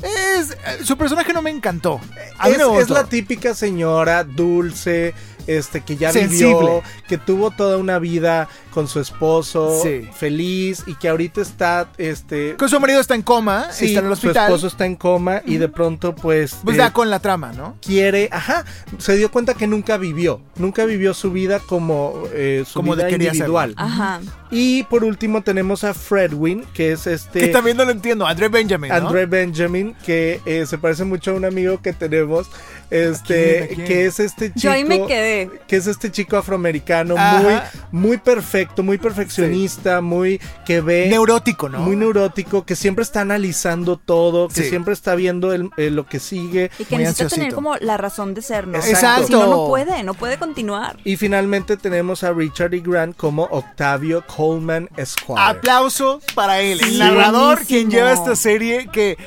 A: es, eh, su personaje no me encantó. A
D: Es, la típica señora dulce, este que ya
A: Sensible.
D: vivió, que tuvo toda una vida con su esposo,
A: Sí.
D: feliz y que ahorita está, este,
A: Que su marido está en coma,
D: sí,
A: está en el
D: su
A: hospital.
D: esposo está en coma y de pronto pues,
A: Pues
D: eh,
A: da con la trama, ¿no?
D: quiere, ajá, se dio cuenta que nunca vivió, nunca vivió su vida como eh, su
A: Como
D: vida
A: de- quería
D: individual.
C: Ajá.
D: Y por último tenemos a Fredwin, que es este
A: Que también no lo entiendo. André Benjamin, ¿no?
D: André Benjamin, que eh, se parece mucho a un amigo que tenemos, este,
A: ¿A quién? ¿A quién?
D: que es este chico,
C: Yo ahí me quedé.
D: que es este chico afroamericano
A: Ajá.
D: muy, muy perfecto, muy perfeccionista, muy que ve
A: Neurótico, ¿no?
D: muy neurótico, que siempre está analizando todo, que
A: Sí.
D: siempre está viendo el- eh, lo que sigue.
C: Y que
A: Muy
C: necesita tener como la razón de ser, ¿no?
D: Exacto.
C: Si no, no puede, no puede continuar.
D: Y finalmente tenemos a Richard E. Grant como Octavio Coleman Esquire.
A: Aplauso para él.
C: Sí,
A: el narrador,
C: buenísimo.
A: quien lleva esta serie que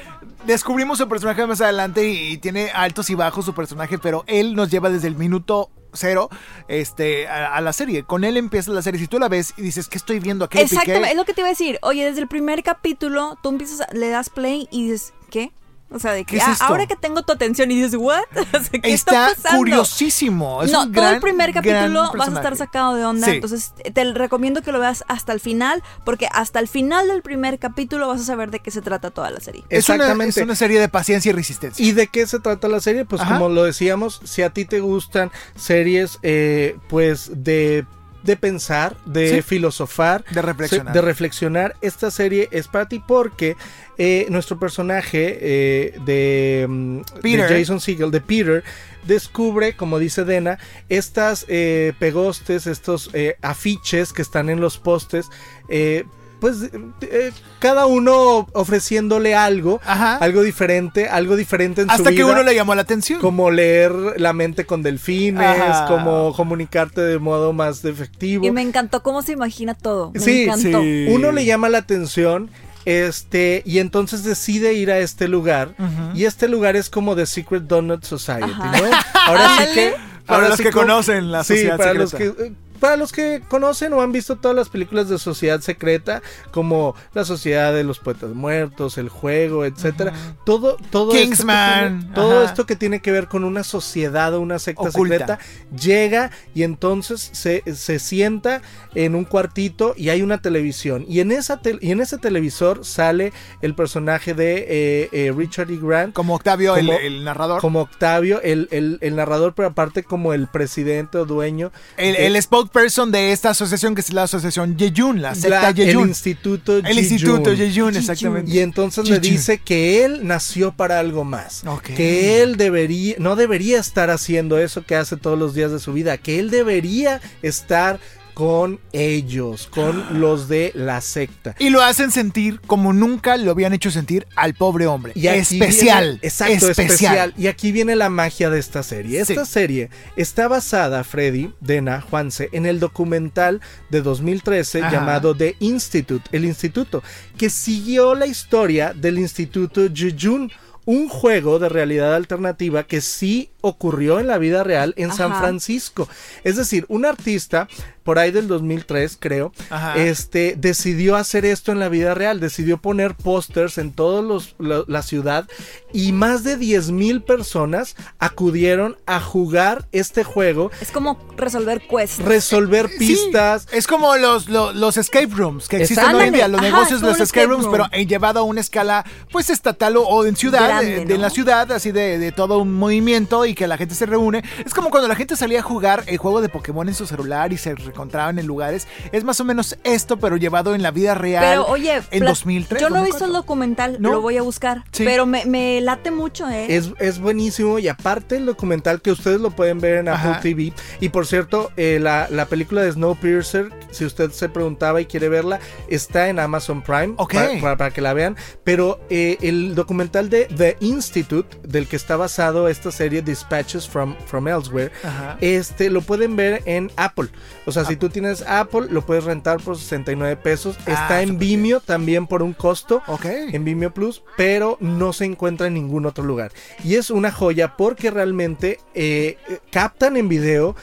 A: descubrimos su personaje más adelante y, y tiene altos y bajos su personaje, pero él nos lleva desde el minuto cero este, a, la serie. Con él empieza la serie. Si tú la ves y dices, ¿qué estoy viendo? ¿A qué le piqué?"
C: Exactamente, es lo que te iba a decir. Oye, desde el primer capítulo, tú empiezas, le das play y dices, ¿qué? O sea, de
A: ¿Qué
C: que
A: es
C: "Ah,
A: esto?
C: ahora que tengo tu atención y dices, ¿what? O sea, ¿qué
A: Está,
C: está, pasando?
A: curiosísimo. Es
C: no,
A: un
C: todo
A: gran,
C: el primer capítulo vas a estar sacado de onda.
A: Sí.
C: Entonces, te recomiendo que lo veas hasta el final, porque hasta el final del primer capítulo vas a saber de qué se trata toda la serie.
A: Es una,
D: Exactamente.
A: es una serie de paciencia y resistencia.
D: ¿Y de qué se trata la serie? Pues
A: Ajá.
D: como lo decíamos, si a ti te gustan series eh, pues de, de pensar, de
A: Sí.
D: filosofar,
A: De reflexionar.
D: de reflexionar, esta serie es para ti porque eh, nuestro personaje eh, de, mm, de
A: Peter.
D: Jason Segel, de Peter, descubre, como dice Dena, estas eh, pegostes, estos eh, afiches que están en los postes, eh, pues eh, cada uno ofreciéndole algo,
A: Ajá.
D: algo diferente, algo diferente en su
A: Hasta que
D: vida.
A: uno le llamó la atención.
D: Como leer la mente con delfines,
A: Ajá.
D: como comunicarte de modo más efectivo.
C: Y me encantó cómo se imagina todo. Me
D: Sí,
C: encantó.
A: sí.
D: Uno le llama la atención, este, y entonces decide ir a este lugar. Y este lugar es como The Secret Donut Society,
C: Ajá.
D: ¿no? Ahora sí que.
A: Para
D: ahora
A: los
D: sí
A: que
D: como-
A: conocen la
D: Sí,
A: sociedad
D: para los que. Para los que conocen o han visto todas las películas de Sociedad Secreta, como La Sociedad de los Poetas Muertos, El Juego, etcétera, todo, todo, esto que tiene- todo
A: ajá.
D: esto que tiene que ver con una sociedad o una secta
A: Oculta.
D: secreta, llega y entonces se, se sienta en un cuartito y hay una televisión. Y en, esa tel- y en ese televisor sale el personaje de eh, eh, Richard E. Grant
A: Como Octavio, el-
D: Como-
A: el, narrador.
D: como Octavio, el, el- el narrador, pero aparte como el presidente o dueño.
A: el,
D: de-
A: el spokesperson de esta asociación que es la asociación Yeyun, la secta
D: la- el
A: Yeyun.
D: Instituto
A: El Instituto. Yeyun, exactamente.
D: Y entonces le
A: Jijun.
D: dice que él nació para algo más. Que él debería, no debería estar haciendo eso que hace todos los días de su vida. Que él debería estar con ellos, con los de la secta.
A: Y lo hacen sentir como nunca lo habían hecho sentir al pobre hombre.
D: Y
A: especial.
D: viene- exacto,
A: especial.
D: especial. Y aquí viene la magia de esta serie. Esta
A: Sí.
D: serie está basada, Freddy, Dena, Juanse, en el documental de 2013
A: Ajá.
D: llamado The Institute, el Instituto, que siguió la historia del Instituto Jejun. Un juego de realidad alternativa que sí ocurrió en la vida real en San. Francisco. Es decir, un artista, por ahí del 2003 creo,
A: Ajá.
D: este decidió hacer esto en la vida real, decidió poner pósters en toda la ciudad y más de 10 mil personas acudieron a jugar este juego,
C: Es como resolver quests.
D: resolver pistas.
A: Sí, es como los, los, los escape rooms que existen
D: Exacto.
A: hoy en día, los
C: Ajá,
A: negocios los
C: un
A: escape
C: escape
A: rooms,
C: room.
A: pero eh, llevado a una escala pues estatal o, en ciudad,
C: Grande,
A: de, de
C: ¿no?
A: la ciudad, así de, de todo un movimiento y que la gente se reúne. Es como cuando la gente salía a jugar el juego de Pokémon en su celular y se encontraban en lugares. Es más o menos esto, pero llevado en la vida real.
C: Pero oye,
A: en
C: pla-
A: 2003.
C: yo no he visto
A: 2004.
C: el documental,
A: ¿No?
C: lo voy a buscar.
A: Sí.
C: Pero me, me late mucho, ¿eh?
D: Es, es buenísimo y aparte el documental que ustedes lo pueden ver en Apple
A: Ajá.
D: TV y por cierto eh, la, la película de Snowpiercer si usted se preguntaba y quiere verla está en Amazon Prime
A: Ok.
D: para, para- para que la vean pero eh, el documental de The Institute del que está basado esta serie Dispatches from, from Elsewhere
A: Ajá.
D: este lo pueden ver en Apple o sea si tú tienes Apple lo puedes rentar por 69 pesos
A: Ah,
D: está en
A: bien.
D: Vimeo también por un costo
A: Ok.
D: en Vimeo Plus, pero no se encuentra en ningún otro lugar. Y es una joya porque realmente eh, eh, captan en video.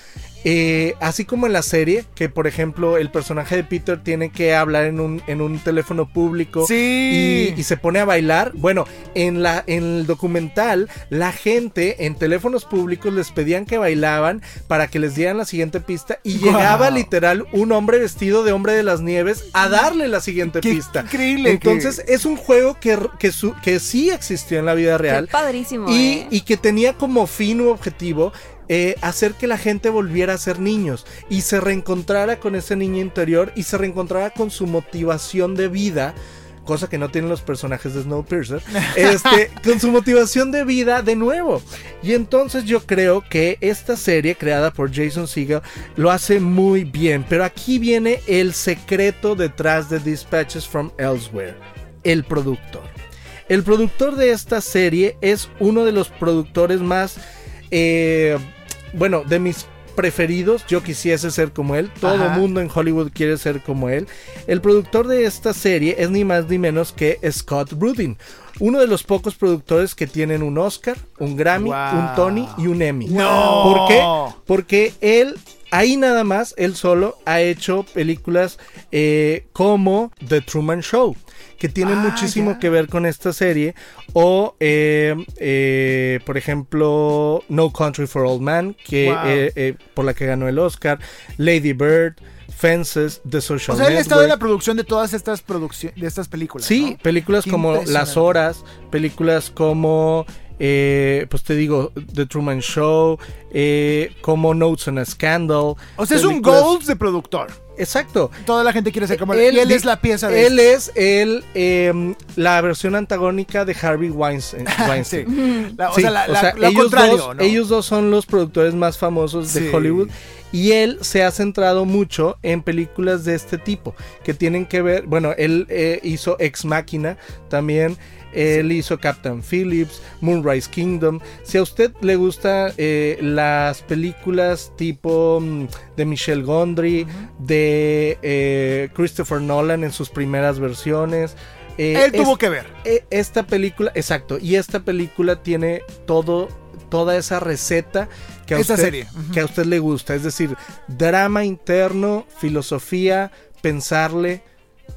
D: Eh, así como en la serie, que por ejemplo el personaje de Peter tiene que hablar en un, en un teléfono público
A: Sí.
D: y, y se pone a bailar. Bueno, en, la, en el documental, la gente en teléfonos públicos les pedían que bailaban para que les dieran la siguiente pista y llegaba literal un hombre vestido de hombre de las nieves a darle la siguiente
A: Qué
D: pista.
A: increíble
D: Entonces es un juego que, que, su- que sí existió en la vida
C: Qué
D: real
C: padrísimo,
D: y,
C: ¿eh?
D: y que tenía como fin u objetivo eh, hacer que la gente volviera a ser niños y se reencontrara con ese niño interior y se reencontrara con su motivación de vida. Cosa que no tienen los personajes de Snowpiercer. Este, con su motivación de vida de nuevo. Y entonces yo creo que esta serie creada por Jason Segel lo hace muy bien. Pero aquí viene el secreto detrás de Dispatches from Elsewhere. El productor. El productor de esta serie es uno de los productores más, eh, bueno, de mis preferidos. Yo quisiese ser como él. Todo
A: Ajá.
D: mundo en Hollywood quiere ser como él. El productor de esta serie es ni más ni menos que Scott Rudin. Uno de los pocos productores que tienen un Oscar, un Grammy,
A: Wow.
D: un Tony y un Emmy.
A: No.
D: ¿Por qué? Porque él, ahí nada más, él solo ha hecho películas eh, como The Truman Show, que tienen
A: Ah,
D: muchísimo que ver con esta serie. O, eh, eh, por ejemplo, No Country for Old Men, que,
A: Wow.
D: eh, eh, por la que ganó el Oscar. Lady Bird, Fences, The Social
A: O sea, él ha estado en la producción de todas estas producciones, de estas películas.
D: Sí,
A: ¿no?
D: películas
A: Qué
D: como. Las Horas, películas como, eh, pues te digo, The Truman Show, eh, como Notes on a Scandal.
A: O sea, es un
D: películas-
A: gold de productor.
D: Exacto.
A: Toda la gente quiere ser como él. Y él es la pieza de
D: Él es el, em, la versión antagónica de Harvey Weinstein.
A: Sí. La- o
D: Sí,
A: sea, la- la- lo
D: ellos, dos,
A: ¿no?
D: ellos dos son los productores más famosos de
A: Sí.
D: Hollywood. Y él se ha centrado mucho en películas de este tipo, que tienen que ver, bueno, él eh, hizo Ex Máquina también, él hizo Captain Phillips, Moonrise Kingdom. Si a usted le gusta eh, las películas tipo mm, de Michelle Gondry, de eh, Christopher Nolan en sus primeras versiones, eh,
A: Él tuvo
D: es-
A: que ver.
D: esta película, exacto, y esta película tiene todo, toda esa receta que a, usted,
A: serie.
D: Que a usted le gusta. Es decir, drama interno, filosofía, pensarle,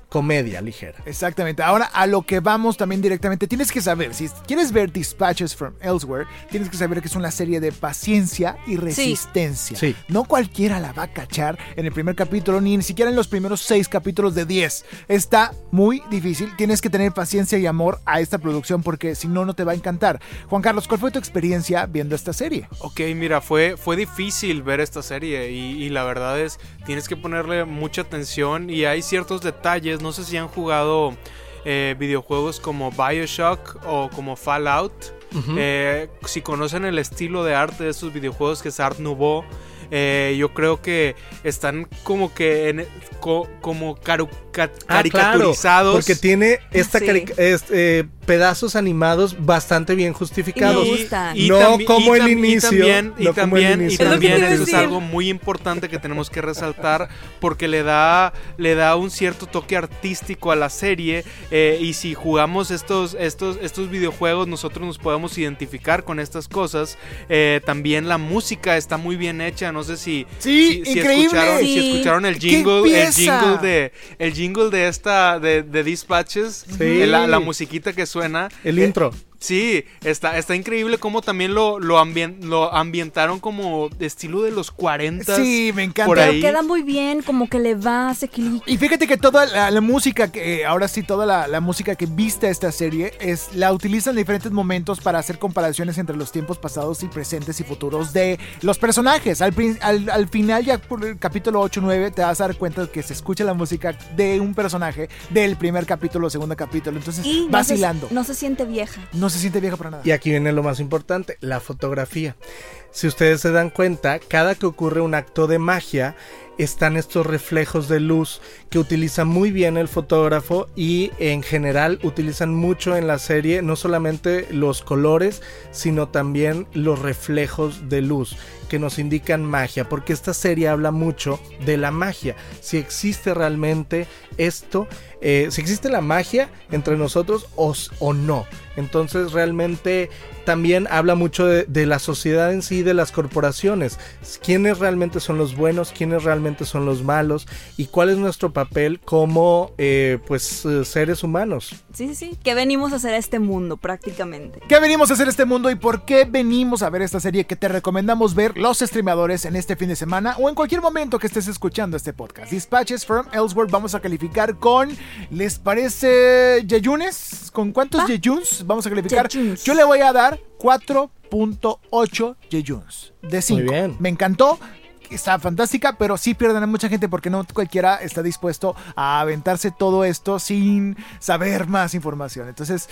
D: comedia ligera.
A: Exactamente. Ahora a lo que vamos también directamente. Tienes que saber, si quieres ver Dispatches from Elsewhere, tienes que saber que es una serie de paciencia y resistencia.
D: Sí.
A: No cualquiera la va a cachar en el primer capítulo, ni, ni siquiera en los primeros seis capítulos de 10. Está muy difícil. Tienes que tener paciencia y amor a esta producción porque si no, no te va a encantar. Juan Carlos, ¿cuál fue tu experiencia viendo esta serie?
B: Ok, mira, fue, fue difícil ver esta serie y, y la verdad es, tienes que ponerle mucha atención y hay ciertos detalles, no sé si han jugado eh, videojuegos como Bioshock o como Fallout, Eh, si conocen el estilo de arte de estos videojuegos que es Art Nouveau, eh, yo creo que están como que en- co- como ca-
D: Ah, claro,
B: caricaturizados.
D: porque tiene esta
C: Sí.
D: carica- es- eh, pedazos animados bastante bien justificados.
C: me gustan.
D: No como el inicio,
B: Y también, y
D: no como el
B: también, y
D: inicio.
B: Eso es algo muy importante que tenemos que resaltar porque le da, le da un cierto toque artístico a la serie eh, y si jugamos estos, estos, estos videojuegos nosotros nos podemos identificar con estas cosas. Eh, también la música está muy bien hecha, no sé si,
A: Sí,
B: si, si escucharon, si
C: Sí.
B: escucharon el
A: ¡Qué
B: jingle, el jingle de, el jingle de esta, de, de Dispatches,
D: Sí.
B: eh, la, la musiquita que suena.
D: El
B: eh,
D: intro.
B: Sí, está, está increíble cómo también lo, lo, ambien- lo ambientaron como de estilo de los 40.
A: Sí, me encanta.
B: por
C: Pero queda muy bien, como que le va, se equilibra.
A: Y fíjate que toda la, la música, que eh, ahora sí, toda la, la música que viste esta serie, es la utilizan en diferentes momentos para hacer comparaciones entre los tiempos pasados y presentes y futuros de los personajes. Al, al, al final, ya por el capítulo 8 9, te vas a dar cuenta que se escucha la música de un personaje del primer capítulo o segundo capítulo. Entonces,
C: Y no se,
A: vacilando.
C: no se siente vieja.
A: No se siente viejo para nada.
D: Y aquí viene lo más importante, la fotografía. Si ustedes se dan cuenta, cada que ocurre un acto de magia, están estos reflejos de luz que utiliza muy bien el fotógrafo y en general utilizan mucho en la serie no solamente los colores, sino también los reflejos de luz que nos indican magia, porque esta serie habla mucho de la magia, si existe realmente esto, eh, si existe la magia entre nosotros o, no. Entonces realmente también habla mucho de, de la sociedad en sí, de las corporaciones, quiénes realmente son los buenos, quiénes realmente son los malos y cuál es nuestro papel como eh, pues eh, seres humanos.
C: Sí, sí, sí. Que venimos a hacer a este mundo prácticamente.
A: ¿Qué venimos a hacer este mundo y por qué venimos a ver esta serie que te recomendamos ver los streamadores en este fin de semana o en cualquier momento que estés escuchando este podcast? Dispatches from Elsewhere vamos a calificar con, ¿les parece Yeyunes? ¿Con cuántos
C: Va.
A: Yejuns vamos a calificar?
C: Yejuns.
A: Yo le voy a dar 4.8 Yejuns de 5.
D: Muy bien.
A: Me encantó. Está fantástica, pero sí pierden a mucha gente porque no cualquiera está dispuesto a aventarse todo esto sin saber más información. Entonces,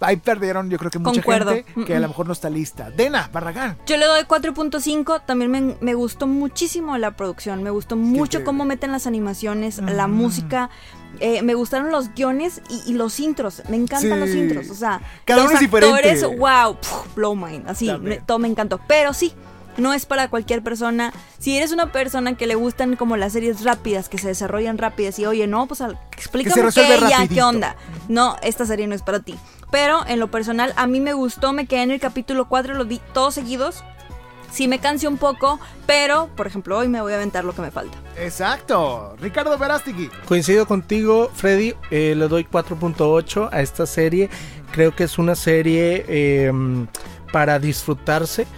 A: ahí perdieron, yo creo que mucha
C: Concuerdo.
A: gente que a lo mejor no está lista. Dena, Barragán.
C: Yo le doy 4.5. También me, me gustó muchísimo la producción. Me gustó mucho cómo meten las animaciones, la
A: Mm.
C: música. Eh, me gustaron los guiones y, y los intros. Me encantan
A: Sí.
C: los intros. O sea,
A: Cada
C: los
A: uno es diferente.
C: actores, wow, blow mind. Así, me- todo me encantó. Pero sí. No es para cualquier persona. Si eres una persona que le gustan como las series rápidas, que se desarrollan rápidas y oye, no, pues explícame qué, ya, qué onda. No, esta serie no es para ti. Pero en lo personal, a mí me gustó, me quedé en el capítulo 4, los vi todos seguidos. Sí me cansé un poco, pero por ejemplo hoy me voy a aventar lo que me falta.
A: Exacto. Ricardo Verástegui.
D: Coincido contigo, Freddy. eh, le doy 4.8 a esta serie. Creo que es una serie eh, para disfrutarse.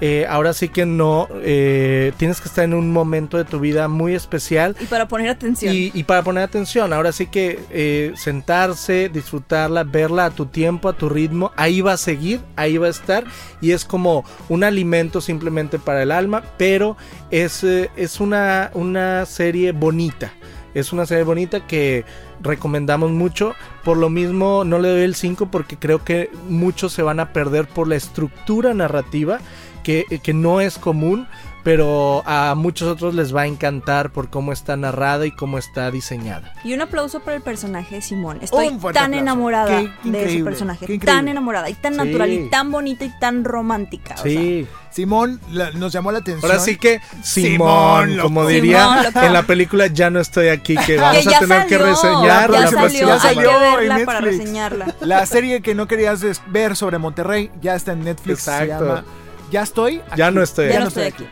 D: Eh, ahora sí que no. eh, tienes que estar en un momento de tu vida muy especial.
C: Y para poner atención.
D: Y, y para poner atención, ahora sí que eh, sentarse, disfrutarla, verla a tu tiempo, a tu ritmo, ahí va a seguir, ahí va a estar y es como un alimento simplemente para el alma, pero es, eh, es una, una serie bonita. Es una serie bonita que recomendamos mucho. Por lo mismo no le doy el 5 porque creo que muchos se van a perder por la estructura narrativa que, que no es común. Pero a muchos otros les va a encantar por cómo está narrada y cómo está diseñada.
C: Y un aplauso para el personaje de Simón. Estoy tan
A: aplauso.
C: enamorada
A: Qué
C: de ese personaje. Tan enamorada y tan
D: Sí.
C: natural y tan bonita y tan romántica. o sea.
D: Sí.
A: Simón la- nos llamó la atención.
D: Ahora sí que
A: Simón,
D: Simón,
A: loco.
D: como
C: Simón,
D: diría
C: loco.
D: en la película Ya no estoy aquí, que vamos
C: que
D: a tener que reseñar
C: ya
D: la
C: salió,
D: próxima
A: ya
C: hay
A: salió
C: que
A: en
C: verla para reseñarla.
A: La serie que no querías ver sobre Monterrey ya está en Netflix. Se
D: Exacto.
A: llama Ya estoy.
D: Ya
A: aquí.
D: no estoy
C: Ya
D: aquí.
C: no estoy aquí.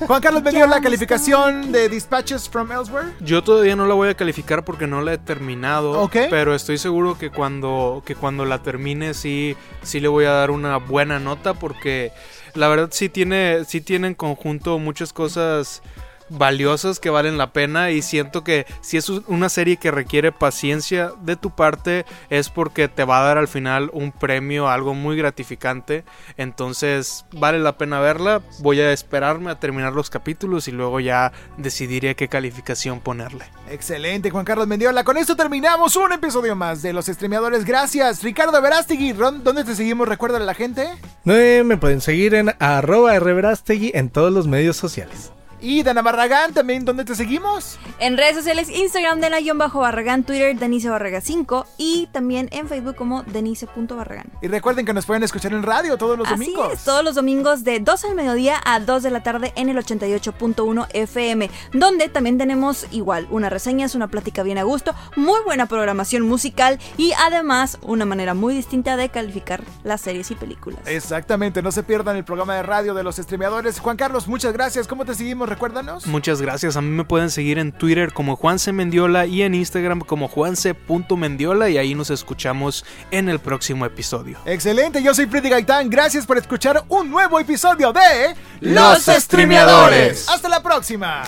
A: Juan Carlos me dio
C: Ya
A: la calificación de Dispatches from Elsewhere.
B: Yo todavía no la voy a calificar porque no la he terminado.
A: Ok.
B: Pero estoy seguro que cuando, que cuando la termine sí, sí le voy a dar una buena nota porque la verdad sí tiene, sí tiene en conjunto muchas cosas valiosas que valen la pena y siento que si es una serie que requiere paciencia de tu parte es porque te va a dar al final un premio, algo muy gratificante. Entonces vale la pena verla. Voy a esperarme a terminar los capítulos y luego ya decidiré qué calificación ponerle.
A: Excelente, Juan Carlos Mendiola. Con esto terminamos un episodio más de Los Streameadores. Gracias. Ricardo Verástegui, ¿dónde te seguimos? Recuérdale a la gente.
D: Eh, me pueden seguir en arroba rverastegui en todos los medios sociales.
A: Y Dana Barragán, también, ¿dónde te seguimos?
C: En redes sociales, Instagram de la guion bajo Barragán, Twitter Denise Barraga 5 y también en Facebook como Denise.barragán.
A: Y recuerden que nos pueden escuchar en radio todos los
C: Así
A: domingos.
C: es, todos los domingos de 12 del mediodía a 2 de la tarde en el 88.1 FM, donde también tenemos igual una reseña, es una plática bien a gusto, muy buena programación musical y además una manera muy distinta de calificar las series y películas.
A: Exactamente, no se pierdan el programa de radio de los streameadores. Juan Carlos, muchas gracias. ¿Cómo te seguimos? Recuérdanos.
B: Muchas gracias. A mí me pueden seguir en Twitter como Juanse Mendiola y en Instagram como Juanse.mendiola y ahí nos escuchamos en el próximo episodio.
A: Excelente, yo soy Freddy Gaitán. Gracias por escuchar un nuevo episodio de
C: Los Streameadores.
A: Hasta la próxima.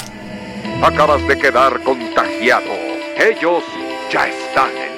G: Acabas de quedar contagiado. Ellos ya están en